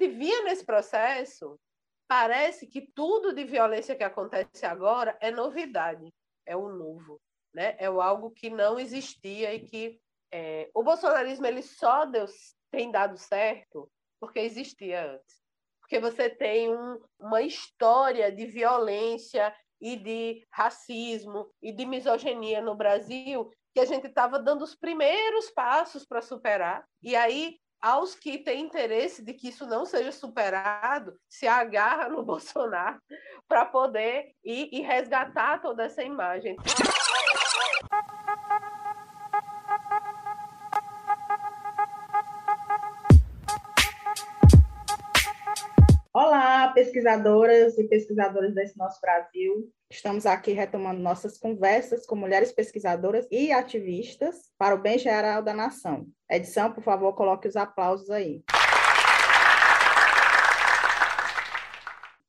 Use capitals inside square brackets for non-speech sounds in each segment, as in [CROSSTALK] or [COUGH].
gente via nesse processo, parece que tudo de violência que acontece agora é novidade, é o novo, né? É algo que não existia e que é, o bolsonarismo ele só deu, tem dado certo porque existia antes. Porque você tem um, uma história de violência e de racismo e de misoginia no Brasil que a gente estava dando os primeiros passos para superar. E aí, aos que têm interesse de que isso não seja superado, se agarra no [LAUGHS] Bolsonaro para poder ir e resgatar toda essa imagem. Pesquisadoras e pesquisadores desse nosso Brasil. Estamos aqui retomando nossas conversas com mulheres pesquisadoras e ativistas para o bem geral da nação. Edição, por favor, coloque os aplausos aí.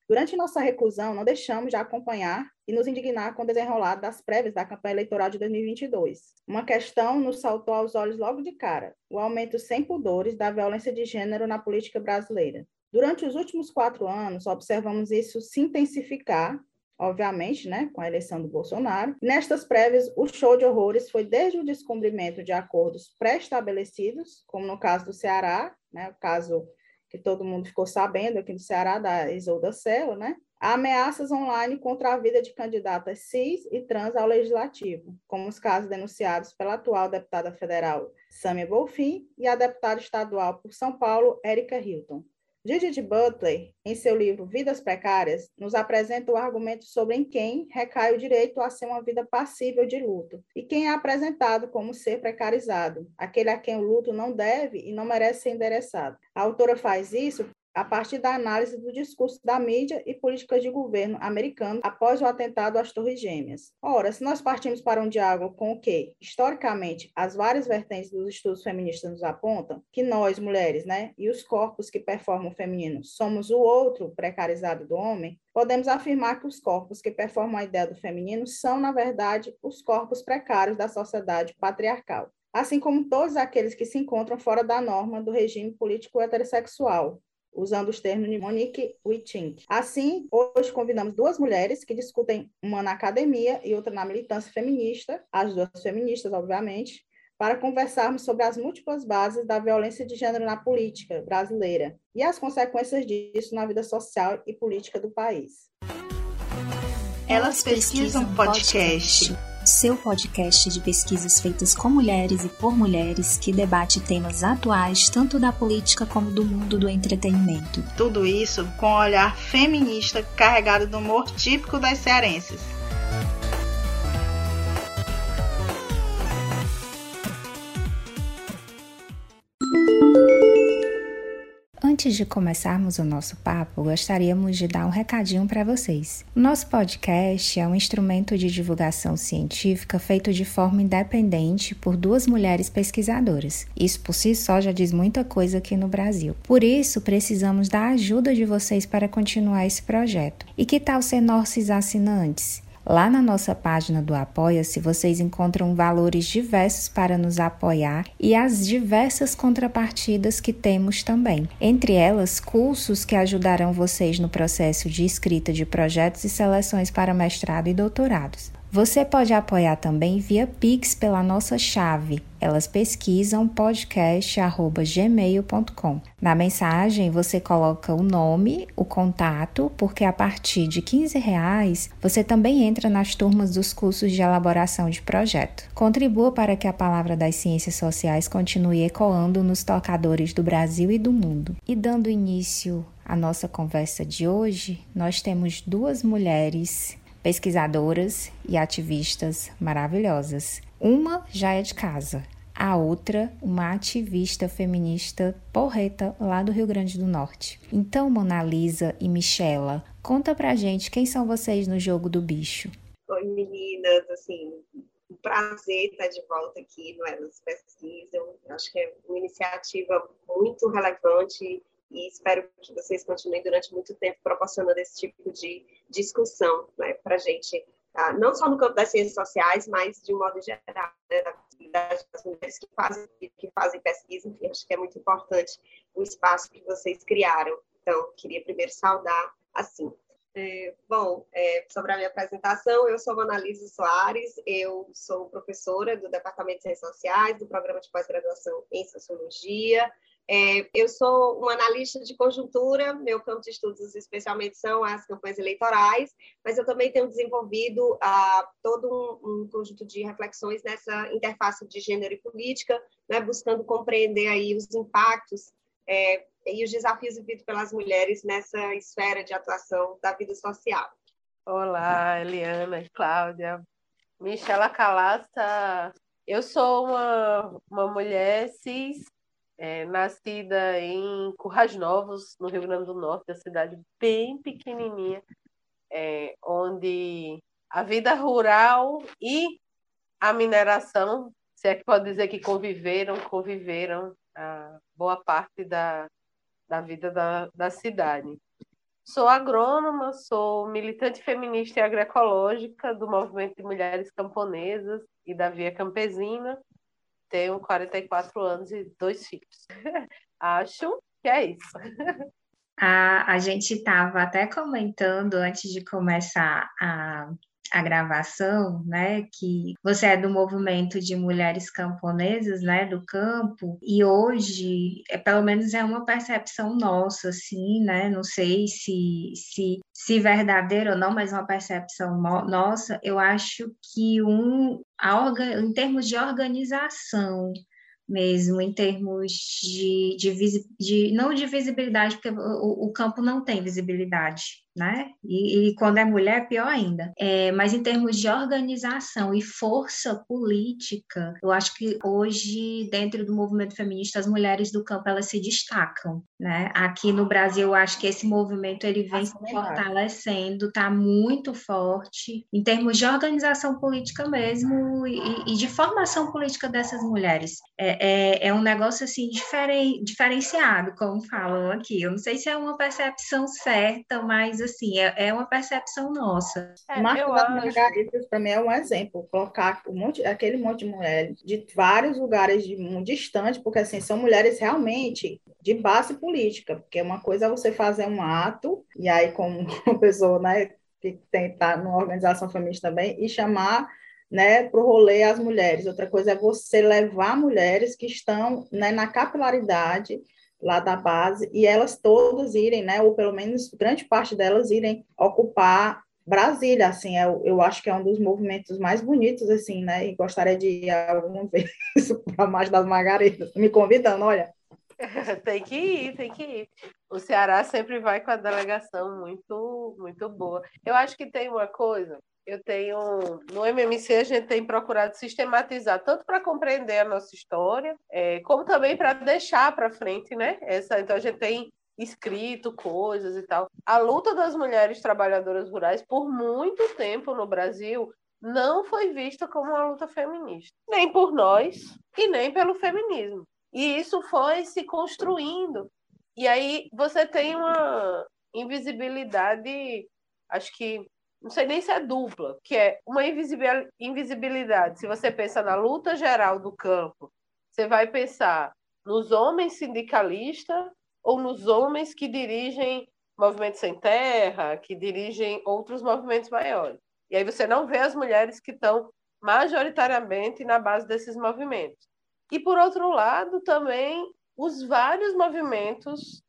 Durante nossa reclusão, não deixamos de acompanhar e nos indignar com o desenrolar das prévias da campanha eleitoral de 2022. Uma questão nos saltou aos olhos logo de cara: o aumento sem pudores da violência de gênero na política brasileira. Durante os últimos quatro anos, observamos isso se intensificar, obviamente, né, com a eleição do Bolsonaro. Nestas prévias, o show de horrores foi desde o descumprimento de acordos pré-estabelecidos, como no caso do Ceará, né, o caso que todo mundo ficou sabendo aqui no Ceará, da Isolda Sela, né, a ameaças online contra a vida de candidatas cis e trans ao legislativo, como os casos denunciados pela atual deputada federal Samia Bolfin e a deputada estadual por São Paulo, Érica Hilton. Judith Butler, em seu livro Vidas Precárias, nos apresenta o argumento sobre em quem recai o direito a ser uma vida passível de luto e quem é apresentado como ser precarizado, aquele a quem o luto não deve e não merece ser endereçado. A autora faz isso a partir da análise do discurso da mídia e políticas de governo americano após o atentado às Torres Gêmeas. Ora, se nós partimos para um diálogo com o que, historicamente, as várias vertentes dos estudos feministas nos apontam, que nós, mulheres, né, e os corpos que performam o feminino, somos o outro precarizado do homem, podemos afirmar que os corpos que performam a ideia do feminino são, na verdade, os corpos precários da sociedade patriarcal assim como todos aqueles que se encontram fora da norma do regime político heterossexual, usando os termos de Monique Witting. Assim, hoje convidamos duas mulheres que discutem uma na academia e outra na militância feminista, as duas feministas, obviamente, para conversarmos sobre as múltiplas bases da violência de gênero na política brasileira e as consequências disso na vida social e política do país. Elas pesquisam podcast seu podcast de pesquisas feitas com mulheres e por mulheres que debate temas atuais tanto da política como do mundo do entretenimento. Tudo isso com um olhar feminista carregado do humor típico das cearenses. Antes de começarmos o nosso papo, gostaríamos de dar um recadinho para vocês. Nosso podcast é um instrumento de divulgação científica feito de forma independente por duas mulheres pesquisadoras. Isso por si só já diz muita coisa aqui no Brasil. Por isso, precisamos da ajuda de vocês para continuar esse projeto. E que tal ser nossos assinantes? Lá na nossa página do Apoia-se, vocês encontram valores diversos para nos apoiar e as diversas contrapartidas que temos também. Entre elas, cursos que ajudarão vocês no processo de escrita de projetos e seleções para mestrado e doutorados. Você pode apoiar também via Pix pela nossa chave. Elas pesquisam podcast@gmail.com. Na mensagem você coloca o nome, o contato, porque a partir de 15 reais você também entra nas turmas dos cursos de elaboração de projeto. Contribua para que a palavra das ciências sociais continue ecoando nos tocadores do Brasil e do mundo. E dando início à nossa conversa de hoje, nós temos duas mulheres pesquisadoras e ativistas maravilhosas. Uma já é de casa, a outra, uma ativista feminista porreta lá do Rio Grande do Norte. Então, Mona Lisa e Michela, conta pra gente quem são vocês no jogo do bicho. Oi, meninas, assim, um prazer estar de volta aqui no Elas Pesquisam. Acho que é uma iniciativa muito relevante e espero que vocês continuem durante muito tempo proporcionando esse tipo de discussão né, para a gente, tá? não só no campo das ciências sociais, mas de um modo geral, né, da pesquisa visibilidade das mulheres que fazem, que fazem pesquisa, enfim, acho que é muito importante o espaço que vocês criaram. Então, queria primeiro saudar assim. É, bom, é, sobre a minha apresentação, eu sou Analisa Soares, eu sou professora do Departamento de Ciências Sociais, do Programa de Pós-Graduação em Sociologia, é, eu sou uma analista de conjuntura, meu campo de estudos especialmente são as campanhas eleitorais, mas eu também tenho desenvolvido ah, todo um, um, conjunto de reflexões nessa interface de gênero e política, né, buscando compreender aí os impactos é, e os desafios vividos pelas mulheres nessa esfera de atuação da vida social. Olá, Eliana Cláudia. Michela Calasta, eu sou uma, uma mulher cis é, nascida em Currais Novos, no Rio Grande do Norte, uma cidade bem pequenininha, é, onde a vida rural e a mineração, se é que pode dizer que conviveram, conviveram a boa parte da, da vida da, da cidade. Sou agrônoma, sou militante feminista e agroecológica do movimento de mulheres camponesas e da Via Campesina, tenho 44 anos e dois filhos. [LAUGHS] Acho que é isso. A, a gente estava até comentando antes de começar a, a gravação, né, que você é do movimento de mulheres camponesas, né, do campo, e hoje, é, pelo menos é uma percepção nossa, assim, né, não sei se, se, se verdadeira ou não, mas uma percepção no, nossa, eu acho que um, a, em termos de organização, mesmo em termos de, de, de, não de visibilidade, porque o, o campo não tem visibilidade, né? E, e, quando é mulher, pior ainda. É, mas em termos de organização e força política, eu acho que hoje, dentro do movimento feminista, as mulheres do campo elas se destacam, né? Aqui no Brasil, eu acho que esse movimento ele vem se fortalecendo, está muito forte em termos de organização política mesmo e, e de formação política dessas mulheres. É, é, é um negócio assim diferen, diferenciado, como falam aqui. Eu não sei se é uma percepção certa, mas assim, é, é uma percepção nossa. É, Marco das Margaridas, para mim, é um exemplo. Colocar um monte, aquele monte de mulheres de vários lugares de, um, distantes, porque assim, são mulheres realmente de base política, porque uma coisa é você fazer um ato, e aí, como [LAUGHS] uma pessoa, né, que tem tá numa organização feminista também, e chamar né, para o rolê as mulheres. Outra coisa é você levar mulheres que estão né, na capilaridade lá da base e elas todas irem, né, ou pelo menos grande parte delas irem ocupar Brasília, assim, eu, eu acho que é um dos movimentos mais bonitos, assim, né, e gostaria de ir alguma [LAUGHS] vez para mais das Margaridas, me convidando, olha. [LAUGHS] tem que ir, tem que ir. O Ceará sempre vai com a delegação muito, muito boa. Eu acho que tem uma coisa eu tenho no MMC a gente tem procurado sistematizar tanto para compreender a nossa história, é, como também para deixar para frente, né? Essa, então a gente tem escrito coisas e tal. A luta das mulheres trabalhadoras rurais por muito tempo no Brasil não foi vista como uma luta feminista, nem por nós e nem pelo feminismo. E isso foi se construindo. E aí você tem uma invisibilidade, acho que não sei nem se é dupla, que é uma invisibilidade. Se você pensa na luta geral do campo, você vai pensar nos homens sindicalistas ou nos homens que dirigem movimentos sem terra, que dirigem outros movimentos maiores. E aí você não vê as mulheres que estão majoritariamente na base desses movimentos. E, por outro lado, também os vários movimentos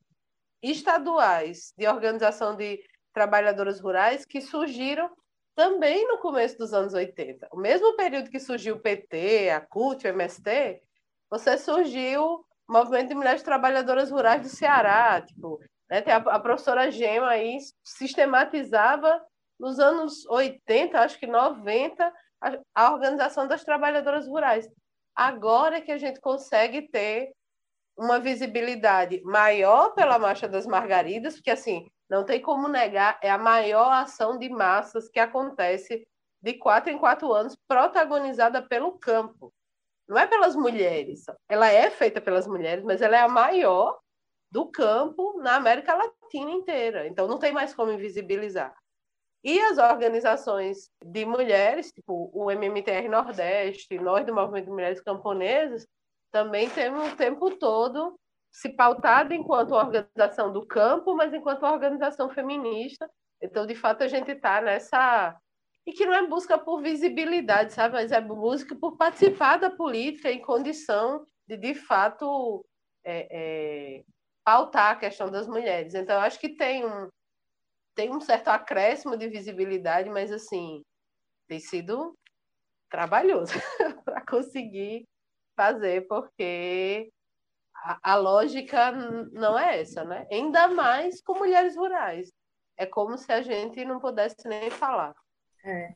estaduais de organização de trabalhadoras rurais que surgiram também no começo dos anos 80. O mesmo período que surgiu o PT, a CUT, o MST, você surgiu o Movimento de Mulheres Trabalhadoras Rurais do Ceará, tipo, né, a, a professora Gema aí sistematizava nos anos 80, acho que 90, a, a organização das trabalhadoras rurais. Agora que a gente consegue ter uma visibilidade maior pela Marcha das Margaridas, porque assim, não tem como negar, é a maior ação de massas que acontece de quatro em quatro anos, protagonizada pelo campo. Não é pelas mulheres. Ela é feita pelas mulheres, mas ela é a maior do campo na América Latina inteira. Então não tem mais como invisibilizar. E as organizações de mulheres, tipo o MMTR Nordeste, nós do Movimento de Mulheres Camponesas, também temos o tempo todo se pautado enquanto organização do campo, mas enquanto organização feminista. Então, de fato, a gente está nessa. E que não é busca por visibilidade, sabe? Mas é busca por participar da política em condição de, de fato, é, é, pautar a questão das mulheres. Então, acho que tem um, tem um certo acréscimo de visibilidade, mas, assim, tem sido trabalhoso [LAUGHS] para conseguir fazer, porque a, lógica não é essa, né? Ainda mais com mulheres rurais. É como se a gente não pudesse nem falar. É.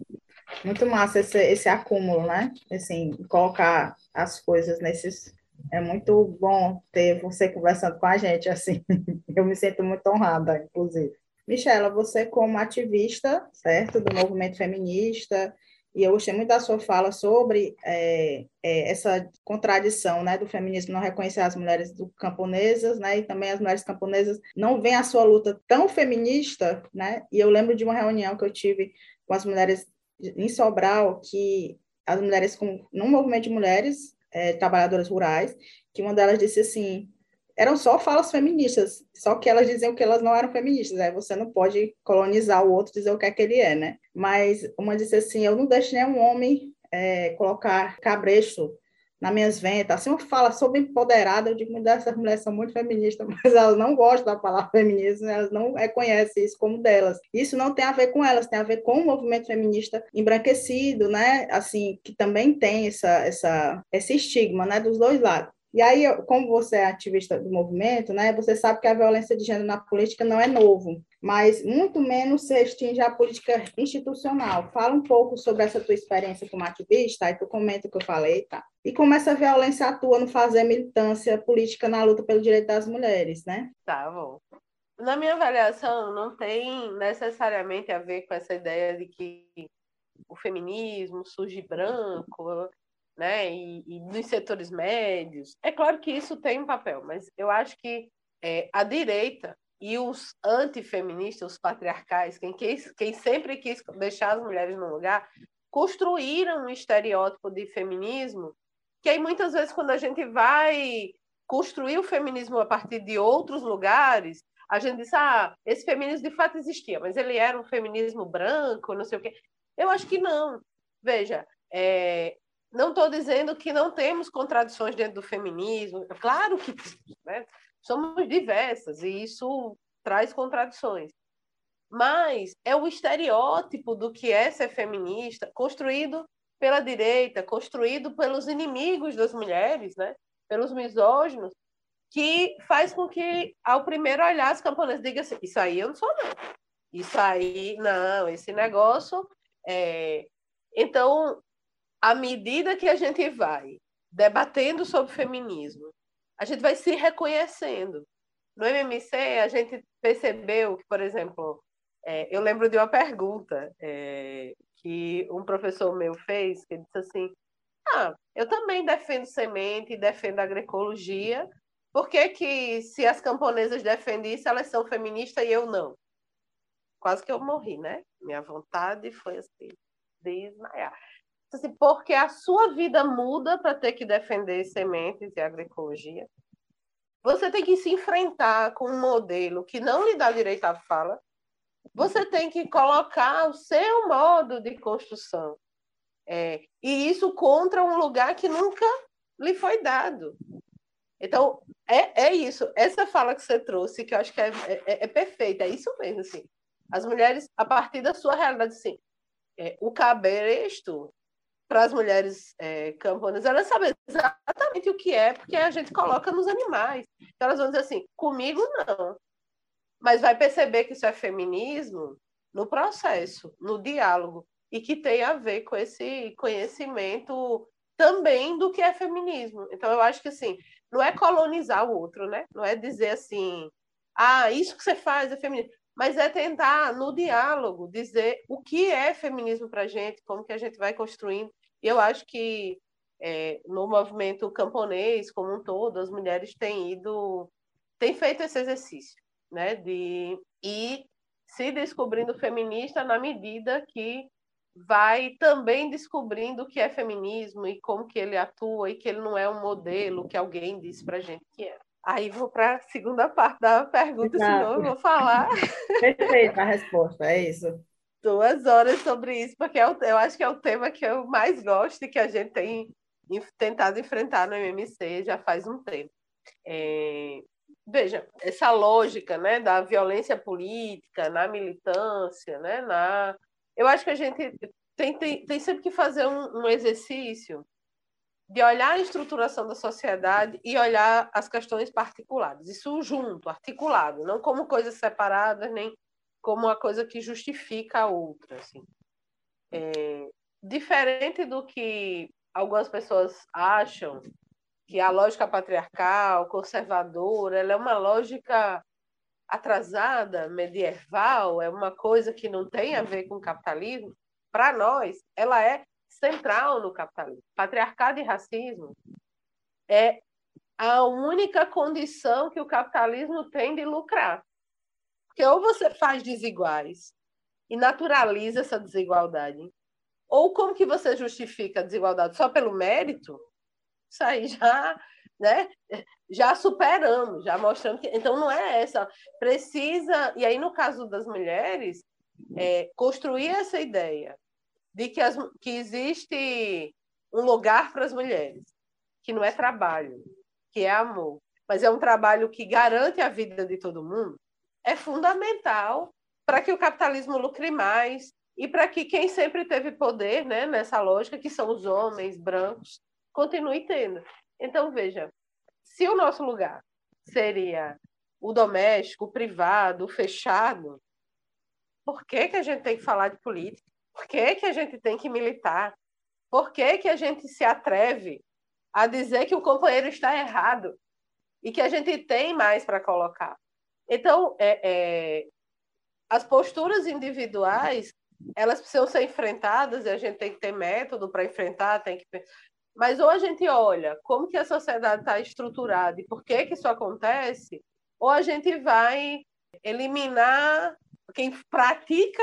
Muito massa esse, esse acúmulo, né? Assim, colocar as coisas nesses. É muito bom ter você conversando com a gente, assim. [LAUGHS] Eu me sinto muito honrada, inclusive. Michela, você como ativista, certo, do movimento feminista, e eu gostei muito da sua fala sobre é, é, essa contradição né, do feminismo não reconhecer as mulheres do camponesas, né, e também as mulheres camponesas não veem a sua luta tão feminista, né, e eu lembro de uma reunião que eu tive com as mulheres em Sobral, que as mulheres com, num movimento de mulheres é, trabalhadoras rurais, que uma delas disse assim, eram só falas feministas, só que elas diziam que elas não eram feministas, aí você não pode colonizar o outro, dizer o que é que ele é, né? Mas uma disse assim, eu não deixo nenhum homem é, colocar cabresto nas minhas ventas, assim, uma fala sobre empoderada, eu digo, essas mulheres são muito feministas, [LAUGHS] mas elas não gostam da palavra feminismo, elas não reconhecem isso como delas. Isso não tem a ver com elas, tem a ver com o movimento feminista embranquecido, né, assim, que também tem essa, essa, esse estigma, né, dos dois lados. E aí, como você é ativista do movimento, né, você sabe que a violência de gênero na política não é novo, mas muito menos se restringe à política institucional. Fala um pouco sobre essa tua experiência como ativista, aí tu comenta o que eu falei, tá? E como essa violência atua no fazer militância política na luta pelo direito das mulheres, né? Tá bom. Na minha avaliação, não tem necessariamente a ver com essa ideia de que o feminismo surge branco, né, e, e nos setores médios. É claro que isso tem um papel, mas eu acho que é, a direita e os antifeministas, os patriarcais, quem, quis, quem sempre quis deixar as mulheres no lugar, construíram um estereótipo de feminismo que aí muitas vezes quando a gente vai construir o feminismo a partir de outros lugares, a gente diz, ah, esse feminismo de fato existia, mas ele era um feminismo branco, não sei o quê. Eu acho que não. Veja, é, não estou dizendo que não temos contradições dentro do feminismo, claro que né? somos diversas e isso traz contradições. Mas é o estereótipo do que é ser feminista, construído pela direita, construído pelos inimigos das mulheres, né? pelos misóginos, que faz com que, ao primeiro olhar, as camponesas digam assim: Isso aí eu não sou, não. Isso aí, não, esse negócio. É... Então, à medida que a gente vai debatendo sobre feminismo, a gente vai se reconhecendo. No MMC, a gente percebeu que, por exemplo, é, eu lembro de uma pergunta é, que um professor meu fez, que disse assim, ah, eu também defendo semente, defendo agroecologia, por que, que se as camponesas defendem isso, elas são feministas e eu não? Quase que eu morri, né? Minha vontade foi assim, desmaiar assim, porque a sua vida muda para ter que defender sementes e agroecologia. Você tem que se enfrentar com um modelo que não lhe dá direito à fala. Você tem que colocar o seu modo de construção. É, e isso contra um lugar que nunca lhe foi dado. Então, é, é isso. Essa fala que você trouxe, que eu acho que é, é, é perfeita, é isso mesmo. Assim. As mulheres, a partir da sua realidade, assim, é, o cabresto para as mulheres é, camponesas, elas sabem exatamente o que é, porque a gente coloca nos animais. Então, elas vão dizer assim: comigo não. Mas vai perceber que isso é feminismo no processo, no diálogo, e que tem a ver com esse conhecimento também do que é feminismo. Então, eu acho que assim, não é colonizar o outro, né? Não é dizer assim, ah, isso que você faz é feminismo mas é tentar, no diálogo, dizer o que é feminismo para a gente, como que a gente vai construindo. E eu acho que é, no movimento camponês como um todo, as mulheres têm ido, têm feito esse exercício, né, de ir se descobrindo feminista na medida que vai também descobrindo o que é feminismo e como que ele atua e que ele não é um modelo que alguém disse para gente que é. Aí vou para a segunda parte da pergunta, Exato. senão eu vou falar. [LAUGHS] Perfeita a resposta, é isso. Duas horas sobre isso, porque eu, é eu acho que é o tema que eu mais gosto e que a gente tem tentado enfrentar no MMC já faz um tempo. É, veja, essa lógica né, da violência política, na militância, né, na... eu acho que a gente tem, tem, tem sempre que fazer um, um exercício de olhar a estruturação da sociedade e olhar as questões particulares. Isso junto, articulado, não como coisas separadas, nem como uma coisa que justifica a outra. Assim. É, diferente do que algumas pessoas acham, que a lógica patriarcal, conservadora, ela é uma lógica atrasada, medieval, é uma coisa que não tem a ver com o capitalismo. Para nós, ela é central no capitalismo. Patriarcado e racismo é a única condição que o capitalismo tem de lucrar. Porque ou você faz desiguais e naturaliza essa desigualdade, ou como que você justifica a desigualdade só pelo mérito? Isso aí já, né? Já superamos, já mostramos que então não é essa. Precisa e aí no caso das mulheres é, construir essa ideia de que, as, que existe um lugar para as mulheres, que não é trabalho, que é amor, mas é um trabalho que garante a vida de todo mundo, é fundamental para que o capitalismo lucre mais e para que quem sempre teve poder né, nessa lógica, que são os homens brancos, continue tendo. Então, veja, se o nosso lugar seria o doméstico, o privado, o fechado, por que, que a gente tem que falar de política? Por que, que a gente tem que militar? Por que, que a gente se atreve a dizer que o companheiro está errado e que a gente tem mais para colocar? Então, é, é, as posturas individuais elas precisam ser enfrentadas e a gente tem que ter método para enfrentar, tem que mas ou a gente olha como que a sociedade está estruturada e por que que isso acontece, ou a gente vai eliminar quem pratica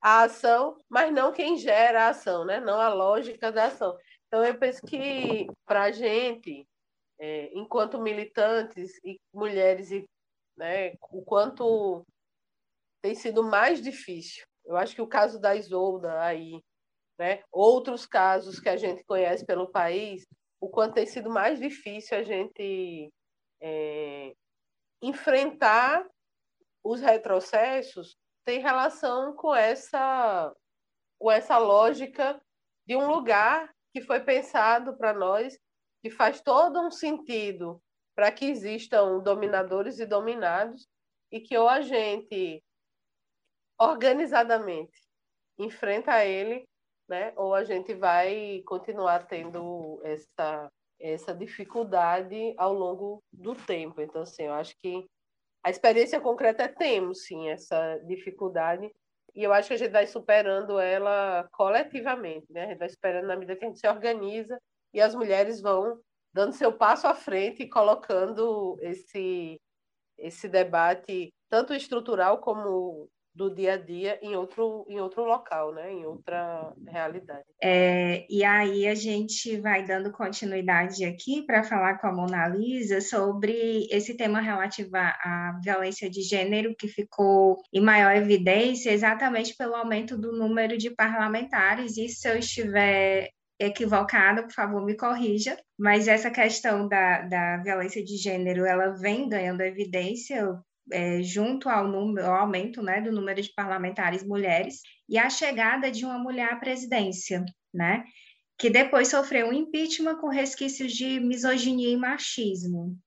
a ação, mas não quem gera a ação, né? não a lógica da ação. Então, eu penso que para a gente, é, enquanto militantes e mulheres, e, né, o quanto tem sido mais difícil. Eu acho que o caso da Isolda aí, né, outros casos que a gente conhece pelo país, o quanto tem sido mais difícil a gente é, enfrentar os retrocessos tem relação com essa, com essa lógica de um lugar que foi pensado para nós, que faz todo um sentido para que existam dominadores e dominados, e que ou a gente organizadamente enfrenta ele, né, ou a gente vai continuar tendo essa, essa dificuldade ao longo do tempo. Então, assim, eu acho que a experiência concreta é temos, sim, essa dificuldade, e eu acho que a gente vai superando ela coletivamente, né? A gente vai superando na medida que a gente se organiza e as mulheres vão dando seu passo à frente e colocando esse, esse debate, tanto estrutural como do dia a dia em outro, em outro local, né? em outra realidade. É, e aí a gente vai dando continuidade aqui para falar com a Mona Lisa sobre esse tema relativo à violência de gênero que ficou em maior evidência exatamente pelo aumento do número de parlamentares, e se eu estiver equivocada, por favor, me corrija, mas essa questão da, da violência de gênero, ela vem ganhando evidência é, junto ao, número, ao aumento né, do número de parlamentares mulheres e a chegada de uma mulher à presidência, né, que depois sofreu um impeachment com resquícios de misoginia e machismo.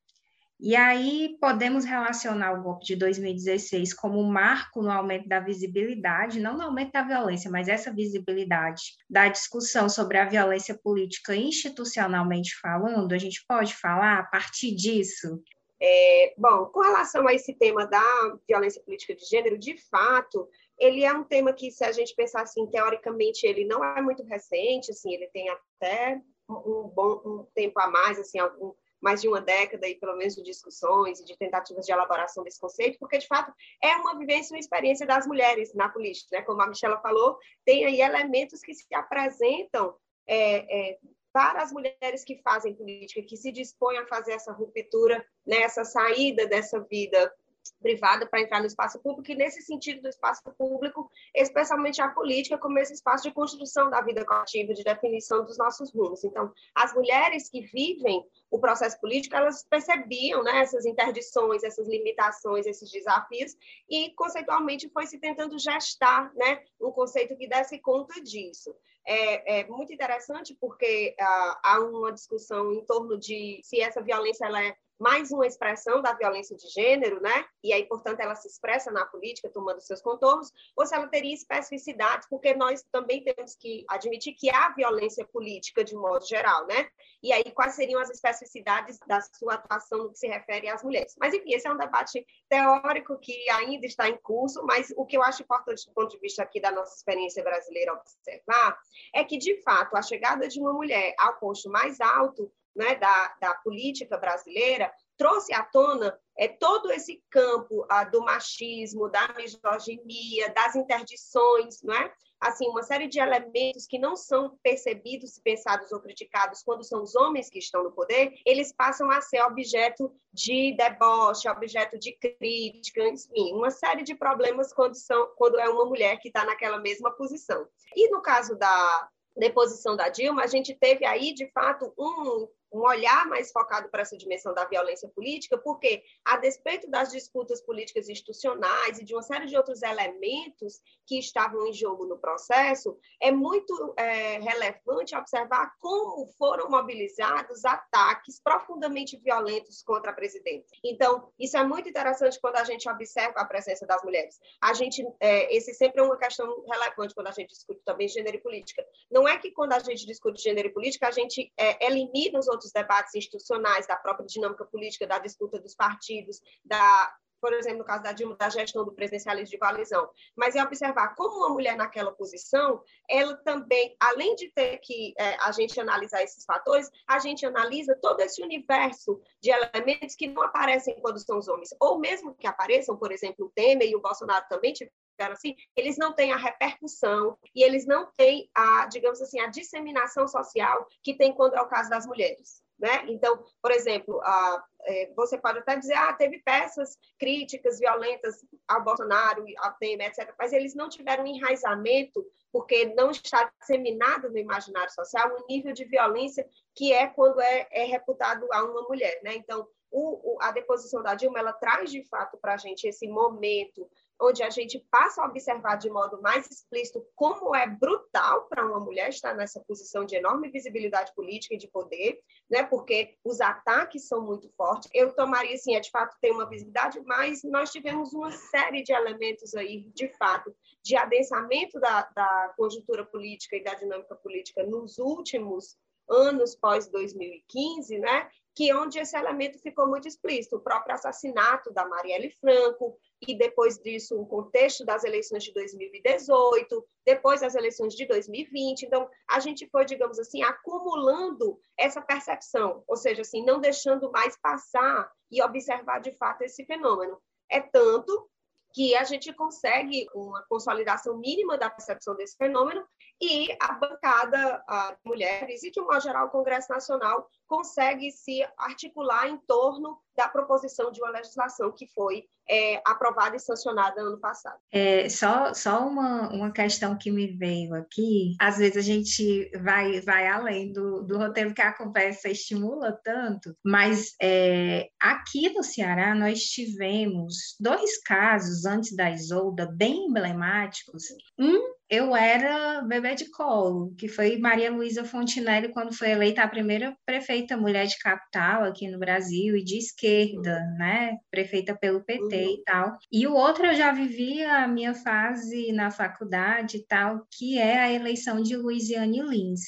E aí podemos relacionar o golpe de 2016 como um marco no aumento da visibilidade, não no aumento da violência, mas essa visibilidade da discussão sobre a violência política institucionalmente falando, a gente pode falar a partir disso é, bom, com relação a esse tema da violência política de gênero, de fato, ele é um tema que, se a gente pensar assim, teoricamente, ele não é muito recente, assim, ele tem até um bom um tempo a mais, assim, algum, mais de uma década e pelo menos de discussões e de tentativas de elaboração desse conceito, porque de fato é uma vivência, uma experiência das mulheres na política, né? Como a Michela falou, tem aí elementos que se apresentam é, é, para as mulheres que fazem política, que se dispõem a fazer essa ruptura, né, essa saída dessa vida privada para entrar no espaço público, e nesse sentido do espaço público, especialmente a política como esse espaço de construção da vida coletiva, de definição dos nossos rumos. Então, as mulheres que vivem o processo político, elas percebiam né, essas interdições, essas limitações, esses desafios, e conceitualmente foi se tentando gestar né, um conceito que desse conta disso. É, é muito interessante porque ah, há uma discussão em torno de se essa violência ela é mais uma expressão da violência de gênero, né? E aí, portanto, ela se expressa na política, tomando seus contornos, ou se ela teria especificidades, porque nós também temos que admitir que há violência política de modo geral, né? E aí, quais seriam as especificidades da sua atuação no que se refere às mulheres? Mas, enfim, esse é um debate teórico que ainda está em curso, mas o que eu acho importante do ponto de vista aqui da nossa experiência brasileira observar é que, de fato, a chegada de uma mulher ao posto mais alto né, da, da política brasileira, trouxe à tona é, todo esse campo ah, do machismo, da misoginia, das interdições, não é? Assim, uma série de elementos que não são percebidos, pensados ou criticados quando são os homens que estão no poder, eles passam a ser objeto de deboche, objeto de crítica, enfim, uma série de problemas quando, são, quando é uma mulher que está naquela mesma posição. E no caso da, deposição da Dilma, a gente teve aí, de fato, um um olhar mais focado para essa dimensão da violência política, porque, a despeito das disputas políticas institucionais e de uma série de outros elementos que estavam em jogo no processo, é muito é, relevante observar como foram mobilizados ataques profundamente violentos contra a presidente. Então, isso é muito interessante quando a gente observa a presença das mulheres. A gente, é, esse sempre é uma questão relevante quando a gente discute também gênero e política. Não é que quando a gente discute gênero e política, a gente é, elimina os outros outros debates institucionais, da própria dinâmica política, da disputa dos partidos, da, por exemplo, no caso da Dilma, da gestão do presidencialismo de coalizão, mas é observar como uma mulher naquela posição, ela também, além de ter que é, a gente analisar esses fatores, a gente analisa todo esse universo de elementos que não aparecem quando são os homens, ou mesmo que apareçam, por exemplo, o Temer e o Bolsonaro também tiveram assim, eles não têm a repercussão e eles não têm a, digamos assim, a disseminação social que tem quando é o caso das mulheres. Né? Então, por exemplo, a, é, você pode até dizer, ah, teve peças críticas violentas ao Bolsonaro, ao Temer, etc., mas eles não tiveram enraizamento, porque não está disseminado no imaginário social o nível de violência que é quando é, é reputado a uma mulher. Né? Então, o, o, a deposição da Dilma, ela traz, de fato, para a gente esse momento onde a gente passa a observar de modo mais explícito como é brutal para uma mulher estar nessa posição de enorme visibilidade política e de poder, né? Porque os ataques são muito fortes. Eu tomaria assim, é de fato tem uma visibilidade, mas nós tivemos uma série de elementos aí, de fato, de adensamento da, da conjuntura política e da dinâmica política nos últimos anos pós 2015, né? Que onde esse elemento ficou muito explícito, o próprio assassinato da Marielle Franco, e depois disso o contexto das eleições de 2018, depois das eleições de 2020. Então, a gente foi, digamos assim, acumulando essa percepção, ou seja, assim, não deixando mais passar e observar de fato esse fenômeno. É tanto que a gente consegue uma consolidação mínima da percepção desse fenômeno e a bancada a mulheres e, de um modo geral, o Congresso Nacional consegue se articular em torno da proposição de uma legislação que foi é, aprovada e sancionada ano passado. É, só só uma, uma questão que me veio aqui, às vezes a gente vai, vai além do, do roteiro que a conversa estimula tanto, mas é, aqui no Ceará nós tivemos dois casos antes da Isolda bem emblemáticos. Um eu era bebê de colo, que foi Maria Luísa Fontinelli quando foi eleita a primeira prefeita mulher de capital aqui no Brasil e de esquerda, né? Prefeita pelo PT uhum. e tal. E o outro eu já vivia a minha fase na faculdade e tal, que é a eleição de Luiziane Lins.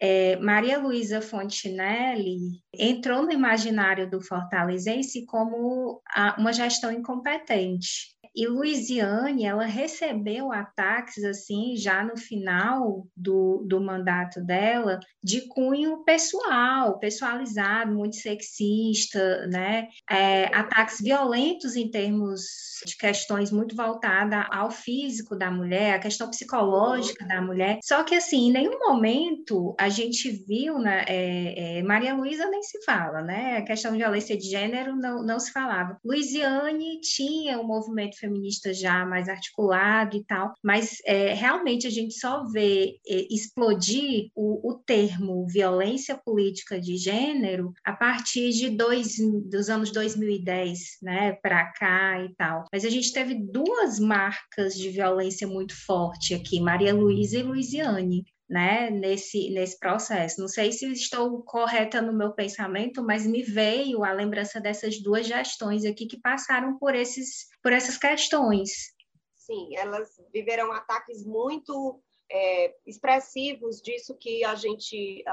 É, Maria Luísa Fontinelli entrou no imaginário do fortalezense como a, uma gestão incompetente E Luiziane, ela recebeu ataques assim já no final do, do mandato dela de cunho pessoal, pessoalizado, muito sexista, né? É, ataques violentos em termos de questões muito voltadas ao físico da mulher, a questão psicológica da mulher. Só que assim, em nenhum momento a gente viu, né? É, é, Maria Luísa nem se fala, né? A questão de violência de gênero não, não se falava. Luiziane tinha um movimento feminista já mais articulado e tal, mas é, realmente a gente só vê é, explodir o, o, termo violência política de gênero a partir de dois, dos anos 2010, né, para cá e tal. Mas a gente teve duas marcas de violência muito forte aqui, Maria Luísa e Luiziane né, nesse, nesse processo. Não sei se estou correta no meu pensamento, mas me veio a lembrança dessas duas gestões aqui que passaram por, esses, por essas questões. Sim, elas viveram ataques muito é, expressivos disso que a gente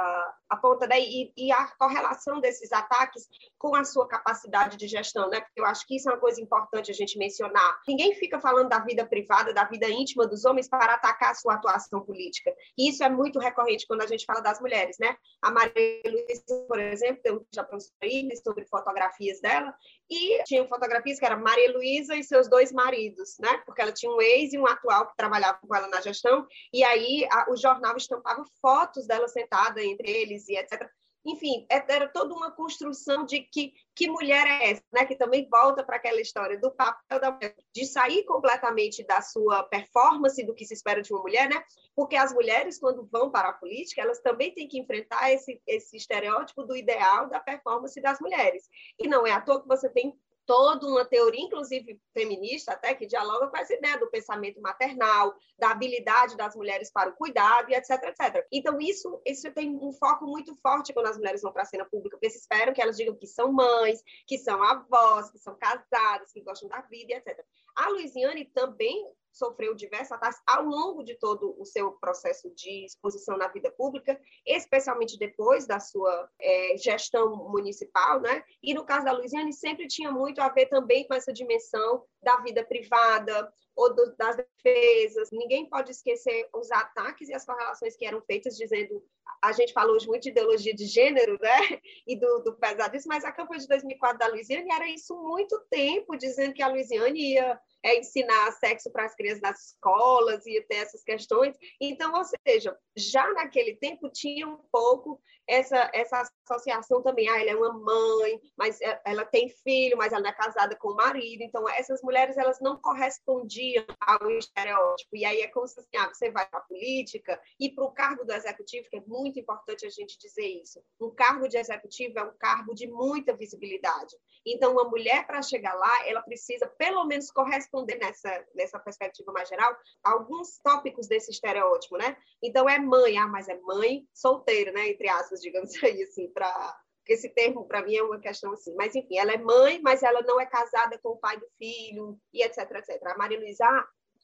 aponta, né? E, e, a correlação desses ataques com a sua capacidade de gestão, né? Porque eu acho que isso é uma coisa importante a gente mencionar. Ninguém fica falando da vida privada, da vida íntima dos homens para atacar a sua atuação política. E isso é muito recorrente quando a gente fala das mulheres, né? A Maria Luísa, por exemplo, eu já construí sobre fotografias dela, e tinha fotografias que era Maria Luísa e seus dois maridos, né? Porque ela tinha um ex e um atual que trabalhavam com ela na gestão, e aí a, o jornal estampava fotos dela sentada entre eles e etc. Enfim, é, era toda uma construção de que, que mulher é essa, né? Que também volta para aquela história do papel da mulher, de sair completamente da sua performance, do que se espera de uma mulher, né? Porque as mulheres, quando vão para a política, elas também têm que enfrentar esse, esse estereótipo do ideal da performance das mulheres. E não é à toa que você tem toda uma teoria, inclusive feminista, até que dialoga com essa ideia do pensamento maternal, da habilidade das mulheres para o cuidado e etc, etc. Então, isso, isso tem um foco muito forte quando as mulheres vão para a cena pública, porque eles esperam que elas digam que são mães, que são avós, que são casadas, que gostam da vida e etc. A Luiziane também sofreu diversos ataques ao longo de todo o seu processo de exposição na vida pública, especialmente depois da sua é, gestão municipal, né? E no caso da Luiziane, sempre tinha muito a ver também com essa dimensão da vida privada, ou do, das defesas. Ninguém pode esquecer os ataques e as correlações que eram feitas, dizendo. A gente falou hoje muito de ideologia de gênero, né? [LAUGHS] E do, do pesadismo, mas a campanha de 2004 da Luiziane era isso muito tempo, dizendo que a Luiziane ia é, ensinar sexo para as crianças nas escolas, ia ter essas questões. Então, ou seja, já naquele tempo tinha um pouco essa, essa associação também, ah, ela é uma mãe, mas é, ela tem filho, mas ela não é casada com o marido, então essas mulheres elas não correspondiam ao estereótipo, e aí é como se assim, ah, você vai para a política e para o cargo do executivo, que é muito importante a gente dizer isso, um cargo de executivo é um cargo de muita visibilidade, então uma mulher para chegar lá, ela precisa pelo menos corresponder nessa, nessa perspectiva mais geral, alguns tópicos desse estereótipo, né? Então é mãe, ah, mas é mãe solteira, né, entre aspas, digamos [LAUGHS] aí, assim, para porque esse termo para mim é uma questão assim, mas enfim, ela é mãe, mas ela não é casada com o pai do filho e etc, etc. A Maria Luísa,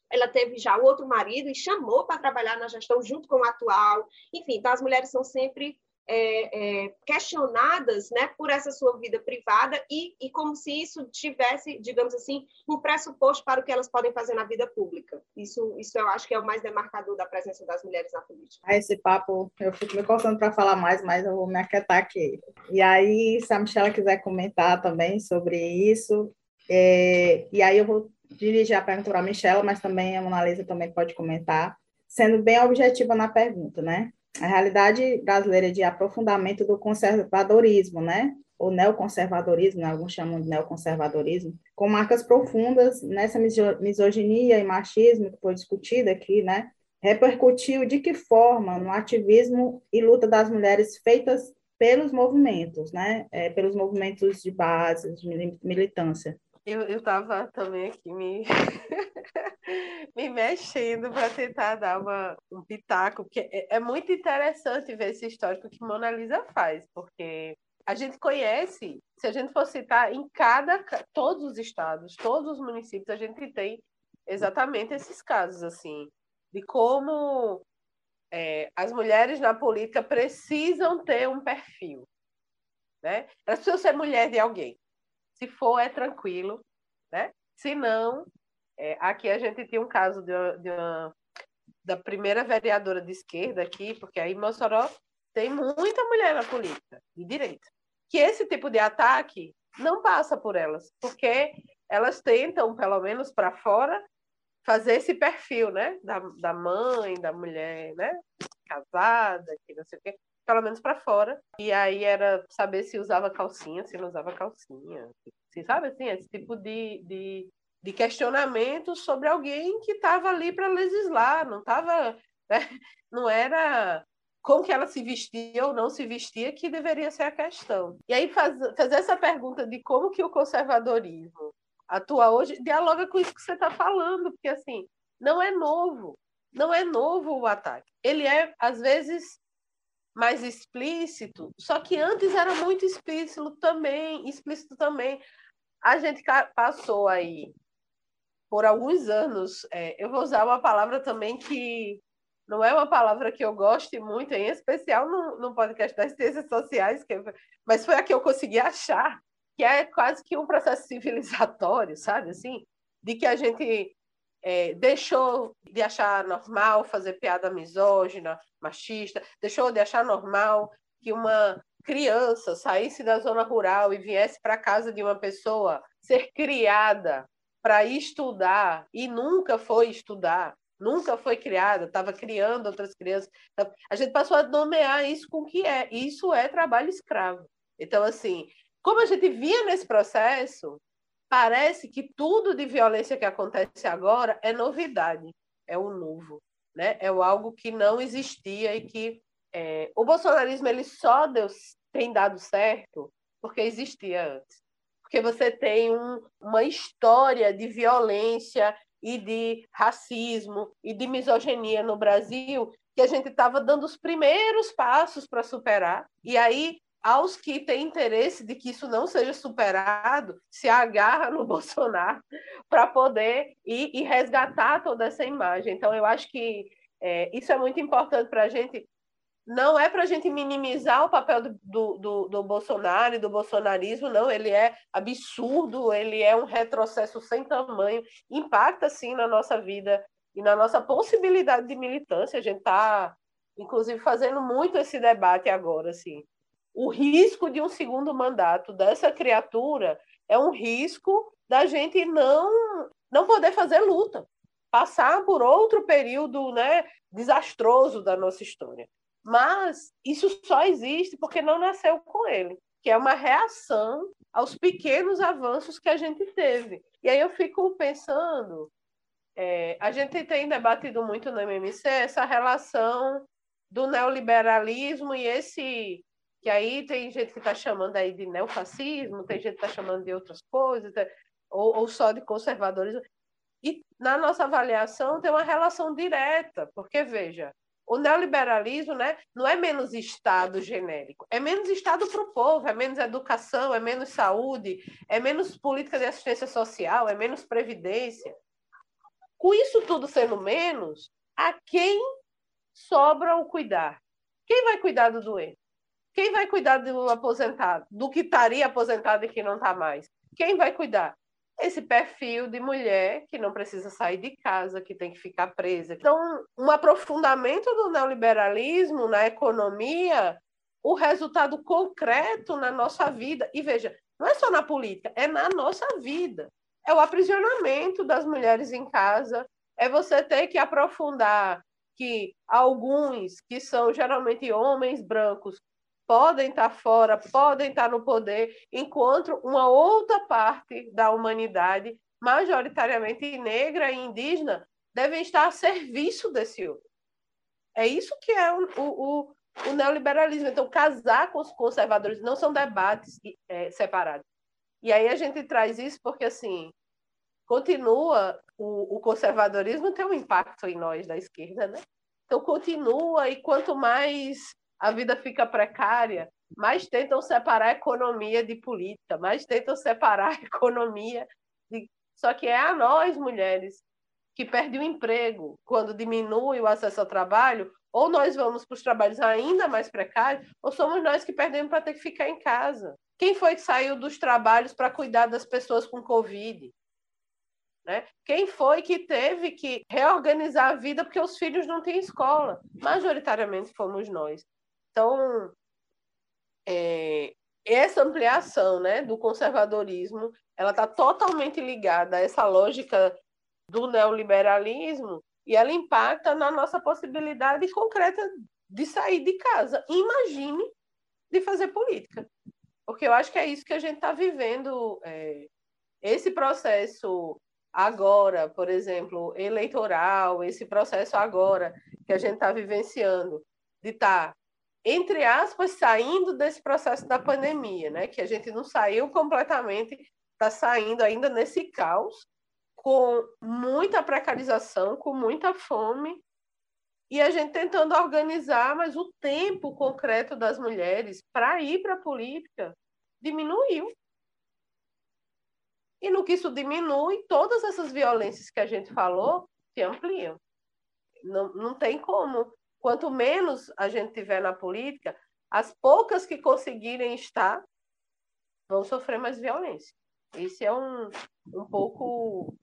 ela teve já outro marido e chamou para trabalhar na gestão junto com o atual. Enfim, então as mulheres são sempre é, é, questionadas né, por essa sua vida privada e, e como se isso tivesse, digamos assim, um pressuposto para o que elas podem fazer na vida pública. Isso, isso eu acho que é o mais demarcador da presença das mulheres na política. Esse papo, eu fico me coçando para falar mais, mas eu vou me aquietar aqui. E aí, se a Michelle quiser comentar também sobre isso, é, e aí eu vou dirigir a pergunta para a Michelle, mas também a Mona Lisa também pode comentar, sendo bem objetiva na pergunta, né? A realidade brasileira de aprofundamento do conservadorismo, né? O neoconservadorismo, né? alguns chamam de neoconservadorismo, com marcas profundas nessa misoginia e machismo que foi discutida aqui, né? Repercutiu de que forma no ativismo e luta das mulheres feitas pelos movimentos, né? É, pelos movimentos de base, de militância. Eu estava também aqui me, [LAUGHS] me mexendo para tentar dar uma, um pitaco, porque é, é, muito interessante ver esse histórico que Mona Lisa faz, porque a gente conhece, se a gente for citar, em cada, todos os estados, todos os municípios, a gente tem exatamente esses casos, assim, de como é, as mulheres na política precisam ter um perfil, né? Elas precisam ser mulher de alguém. Se for, é tranquilo, né? Se não, É, aqui a gente tinha um caso de de uma, da primeira vereadora de esquerda aqui, porque aí Mossoró tem muita mulher na política, de direita, que esse tipo de ataque não passa por elas, porque elas tentam, pelo menos para fora, fazer esse perfil, né, da, da mãe, da mulher, né, casada, que não sei o quê, pelo menos para fora. E aí era saber se usava calcinha, se não usava calcinha, se sabe assim, esse tipo de, de, de questionamento sobre alguém que estava ali para legislar, não estava, né, [LAUGHS] não era como que ela se vestia ou não se vestia que deveria ser a questão. E aí faz, fazer essa pergunta de como que o conservadorismo atua hoje dialoga com isso que você está falando, porque assim não é novo, não é novo o ataque. Ele é às vezes mais explícito, só que antes era muito explícito também, explícito também. A gente passou aí por alguns anos, é, eu vou usar uma palavra também que não é uma palavra que eu goste muito, em especial no, no podcast das ciências sociais, que, mas foi a que eu consegui achar, que é quase que um processo civilizatório, sabe assim? De que a gente é, deixou de achar normal fazer piada misógina, machista, deixou de achar normal que uma criança saísse da zona rural e viesse para casa de uma pessoa ser criada para estudar e nunca foi estudar, nunca foi criada, estava criando outras crianças. A gente passou a nomear isso com o que é. Isso é trabalho escravo. Então, assim, como a gente via nesse processo, parece que tudo de violência que acontece agora é novidade, é o novo, né? É o algo que não existia e que é... o bolsonarismo ele só deu, tem dado certo porque existia antes. Porque você tem um, uma história de violência e de racismo e de misoginia no Brasil que a gente estava dando os primeiros passos para superar. E aí, aos que têm interesse de que isso não seja superado, se agarra no [LAUGHS] Bolsonaro para poder ir, ir, resgatar toda essa imagem. Então, eu acho que é, isso é muito importante para a gente não é para a gente minimizar o papel do, do, do, Bolsonaro e do bolsonarismo, não, ele é absurdo, ele é um retrocesso sem tamanho, impacta sim na nossa vida e na nossa possibilidade de militância. A gente está, inclusive, fazendo muito esse debate agora. Assim. O risco de um segundo mandato dessa criatura é um risco da gente não, não poder fazer luta, passar por outro período né, desastroso da nossa história. Mas isso só existe porque não nasceu com ele, que é uma reação aos pequenos avanços que a gente teve. E aí eu fico pensando, é, a gente tem debatido muito no MMC essa relação do neoliberalismo e esse que aí tem gente que está chamando aí de neofascismo, tem gente que está chamando de outras coisas, ou, ou só de conservadorismo. E na nossa avaliação tem uma relação direta, porque veja, o neoliberalismo né, não é menos Estado genérico, é menos Estado para o povo, é menos educação, é menos saúde, é menos política de assistência social, é menos previdência. Com isso tudo sendo menos, a quem sobra o cuidar? Quem vai cuidar do doente? Quem vai cuidar do aposentado? Do que estaria aposentado e que não está mais? Quem vai cuidar? esse perfil de mulher que não precisa sair de casa, que tem que ficar presa. Então, um aprofundamento do neoliberalismo na economia, o resultado concreto na nossa vida. E veja, não é só na política, é na nossa vida. É o aprisionamento das mulheres em casa, é você ter que aprofundar que alguns, que são geralmente homens brancos, podem estar fora, podem estar no poder, enquanto uma outra parte da humanidade, majoritariamente negra e indígena, devem estar a serviço desse outro. É isso que é o, o, o neoliberalismo. Então, casar com os conservadores não são debates é, separados. E aí a gente traz isso porque, assim, continua o, o conservadorismo tem um impacto em nós da esquerda, né? Então, continua, e quanto mais a vida fica precária, mais tentam separar a economia de política, mais tentam separar [LAUGHS] a economia de... Só que é a nós, mulheres, que perdem o emprego quando diminui o acesso ao trabalho, ou nós vamos para os trabalhos ainda mais precários, ou somos nós que perdemos para ter que ficar em casa. Quem foi que saiu dos trabalhos para cuidar das pessoas com Covid? Né? Quem foi que teve que reorganizar a vida porque os filhos não têm escola? Majoritariamente fomos nós. Então, é, essa ampliação né, do conservadorismo ela está totalmente ligada a essa lógica do neoliberalismo e ela impacta na nossa possibilidade concreta de sair de casa. Imagine de fazer política. Porque eu acho que é isso que a gente está vivendo. É, esse processo agora, por exemplo, eleitoral, esse processo agora que a gente está vivenciando, de estar, tá, entre aspas, saindo desse processo da pandemia, né? que a gente não saiu completamente, está saindo ainda nesse caos, com muita precarização, com muita fome, e a gente tentando organizar, mas o tempo concreto das mulheres para ir para a política diminuiu. E no que isso diminui, todas essas violências que a gente falou se ampliam. Não, não tem como. Quanto menos a gente tiver na política, as poucas que conseguirem estar vão sofrer mais violência. Esse é um, um pouco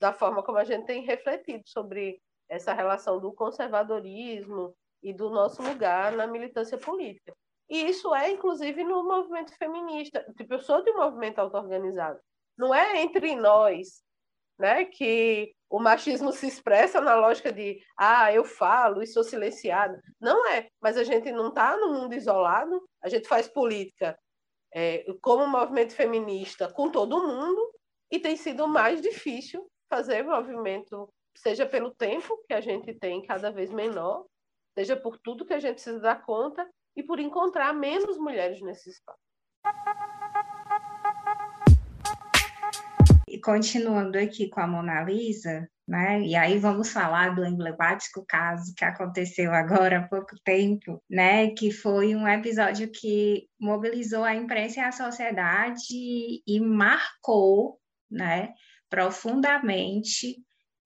da forma como a gente tem refletido sobre essa relação do conservadorismo e do nosso lugar na militância política. E isso é, inclusive, no movimento feminista. Tipo, eu sou de um movimento auto-organizado. Não é entre nós né, que o machismo se expressa na lógica de ah, eu falo e sou silenciada. Não é, mas a gente não está no mundo isolado, a gente faz política é, como movimento feminista com todo mundo e tem sido mais difícil fazer movimento seja pelo tempo que a gente tem cada vez menor, seja por tudo que a gente precisa dar conta e por encontrar menos mulheres nesse espaço. E continuando aqui com a Mona Lisa, né? E aí vamos falar do emblemático caso que aconteceu agora há pouco tempo, né? Que foi um episódio que mobilizou a imprensa e a sociedade e marcou, né? Profundamente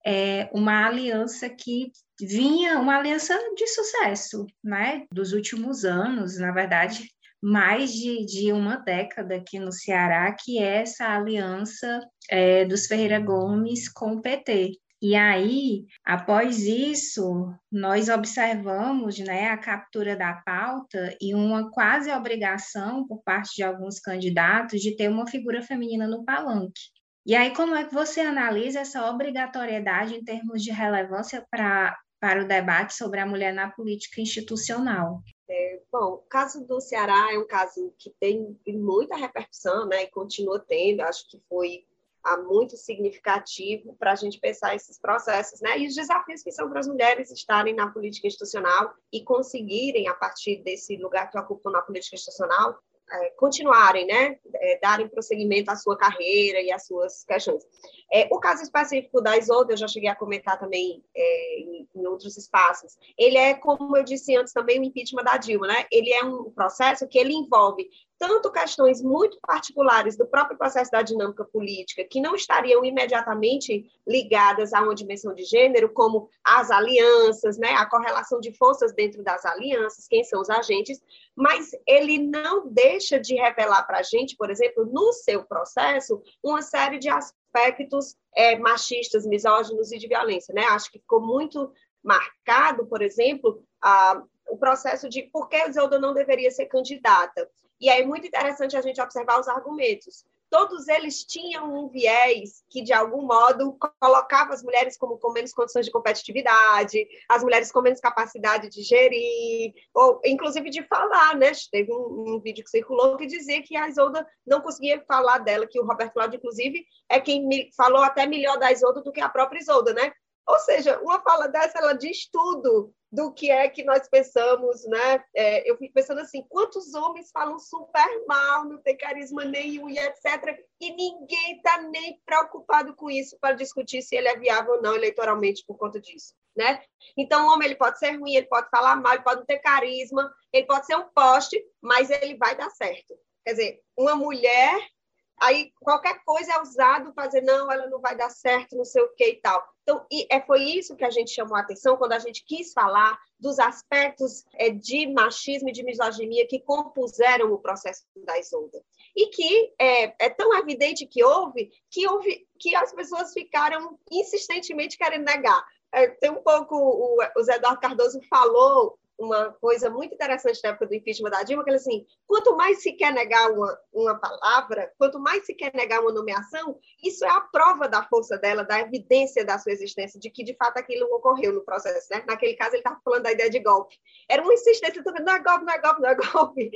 é, uma aliança que vinha, uma aliança de sucesso, né? Dos últimos anos, na verdade, mais de, de uma década aqui no Ceará, que é essa aliança é, dos Ferreira Gomes com o PT. E aí, após isso, nós observamos né, a captura da pauta e uma quase obrigação por parte de alguns candidatos de ter uma figura feminina no palanque. E aí, como é que você analisa essa obrigatoriedade em termos de relevância para para o debate sobre a mulher na política institucional? É, bom, o caso do Ceará é um caso que tem muita repercussão, né, e continua tendo, acho que foi ah, muito significativo para a gente pensar esses processos, né, e os desafios que são para as mulheres estarem na política institucional e conseguirem, a partir desse lugar que ocupam na política institucional, é, continuarem, né, é, darem prosseguimento à sua carreira e às suas questões. É, o caso específico da Isolda, eu já cheguei a comentar também é, em, em, outros espaços, ele é, como eu disse antes, também o impeachment da Dilma, né, ele é um processo que ele envolve tanto questões muito particulares do próprio processo da dinâmica política, que não estariam imediatamente ligadas a uma dimensão de gênero, como as alianças, né, a correlação de forças dentro das alianças, quem são os agentes, mas ele não deixa de revelar para a gente, por exemplo, no seu processo, uma série de aspectos é, machistas, misóginos e de violência. Né? Acho que ficou muito marcado, por exemplo, a, o processo de por que Isolda não deveria ser candidata. E é muito interessante a gente observar os argumentos. Todos eles tinham um viés que, de algum modo, colocava as mulheres como com menos condições de competitividade, as mulheres com menos capacidade de gerir, ou inclusive de falar, né? Teve um, um vídeo que circulou que dizia que a Isolda não conseguia falar dela, que o Roberto Cláudio, inclusive, é quem falou até melhor da Isolda do que a própria Isolda, né? Ou seja, uma fala dessa, ela diz tudo do que é que nós pensamos, né? É, eu fico pensando assim, quantos homens falam super mal, não tem carisma nenhum e etc. E ninguém está nem preocupado com isso para discutir se ele é viável ou não eleitoralmente por conta disso, né? Então, o homem ele pode ser ruim, ele pode falar mal, ele pode não ter carisma, ele pode ser um poste, mas ele vai dar certo. Quer dizer, uma mulher aí qualquer coisa é usado para dizer, não, ela não vai dar certo, não sei o que e tal. Então, e é, foi isso que a gente chamou a atenção quando a gente quis falar dos aspectos é, de machismo e de misoginia que compuseram o processo da Isolda. e que é, é tão evidente que houve que houve que as pessoas ficaram insistentemente querendo negar. É, tem um pouco o, o Zé Eduardo Cardoso falou uma coisa muito interessante na época do impeachment da Dilma, que ele assim, quanto mais se quer negar uma, uma palavra, quanto mais se quer negar uma nomeação, isso é a prova da força dela, da evidência da sua existência, de que de fato aquilo ocorreu no processo, né? Naquele caso ele estava falando da ideia de golpe. Era uma insistência, não é golpe, não é golpe, não é golpe.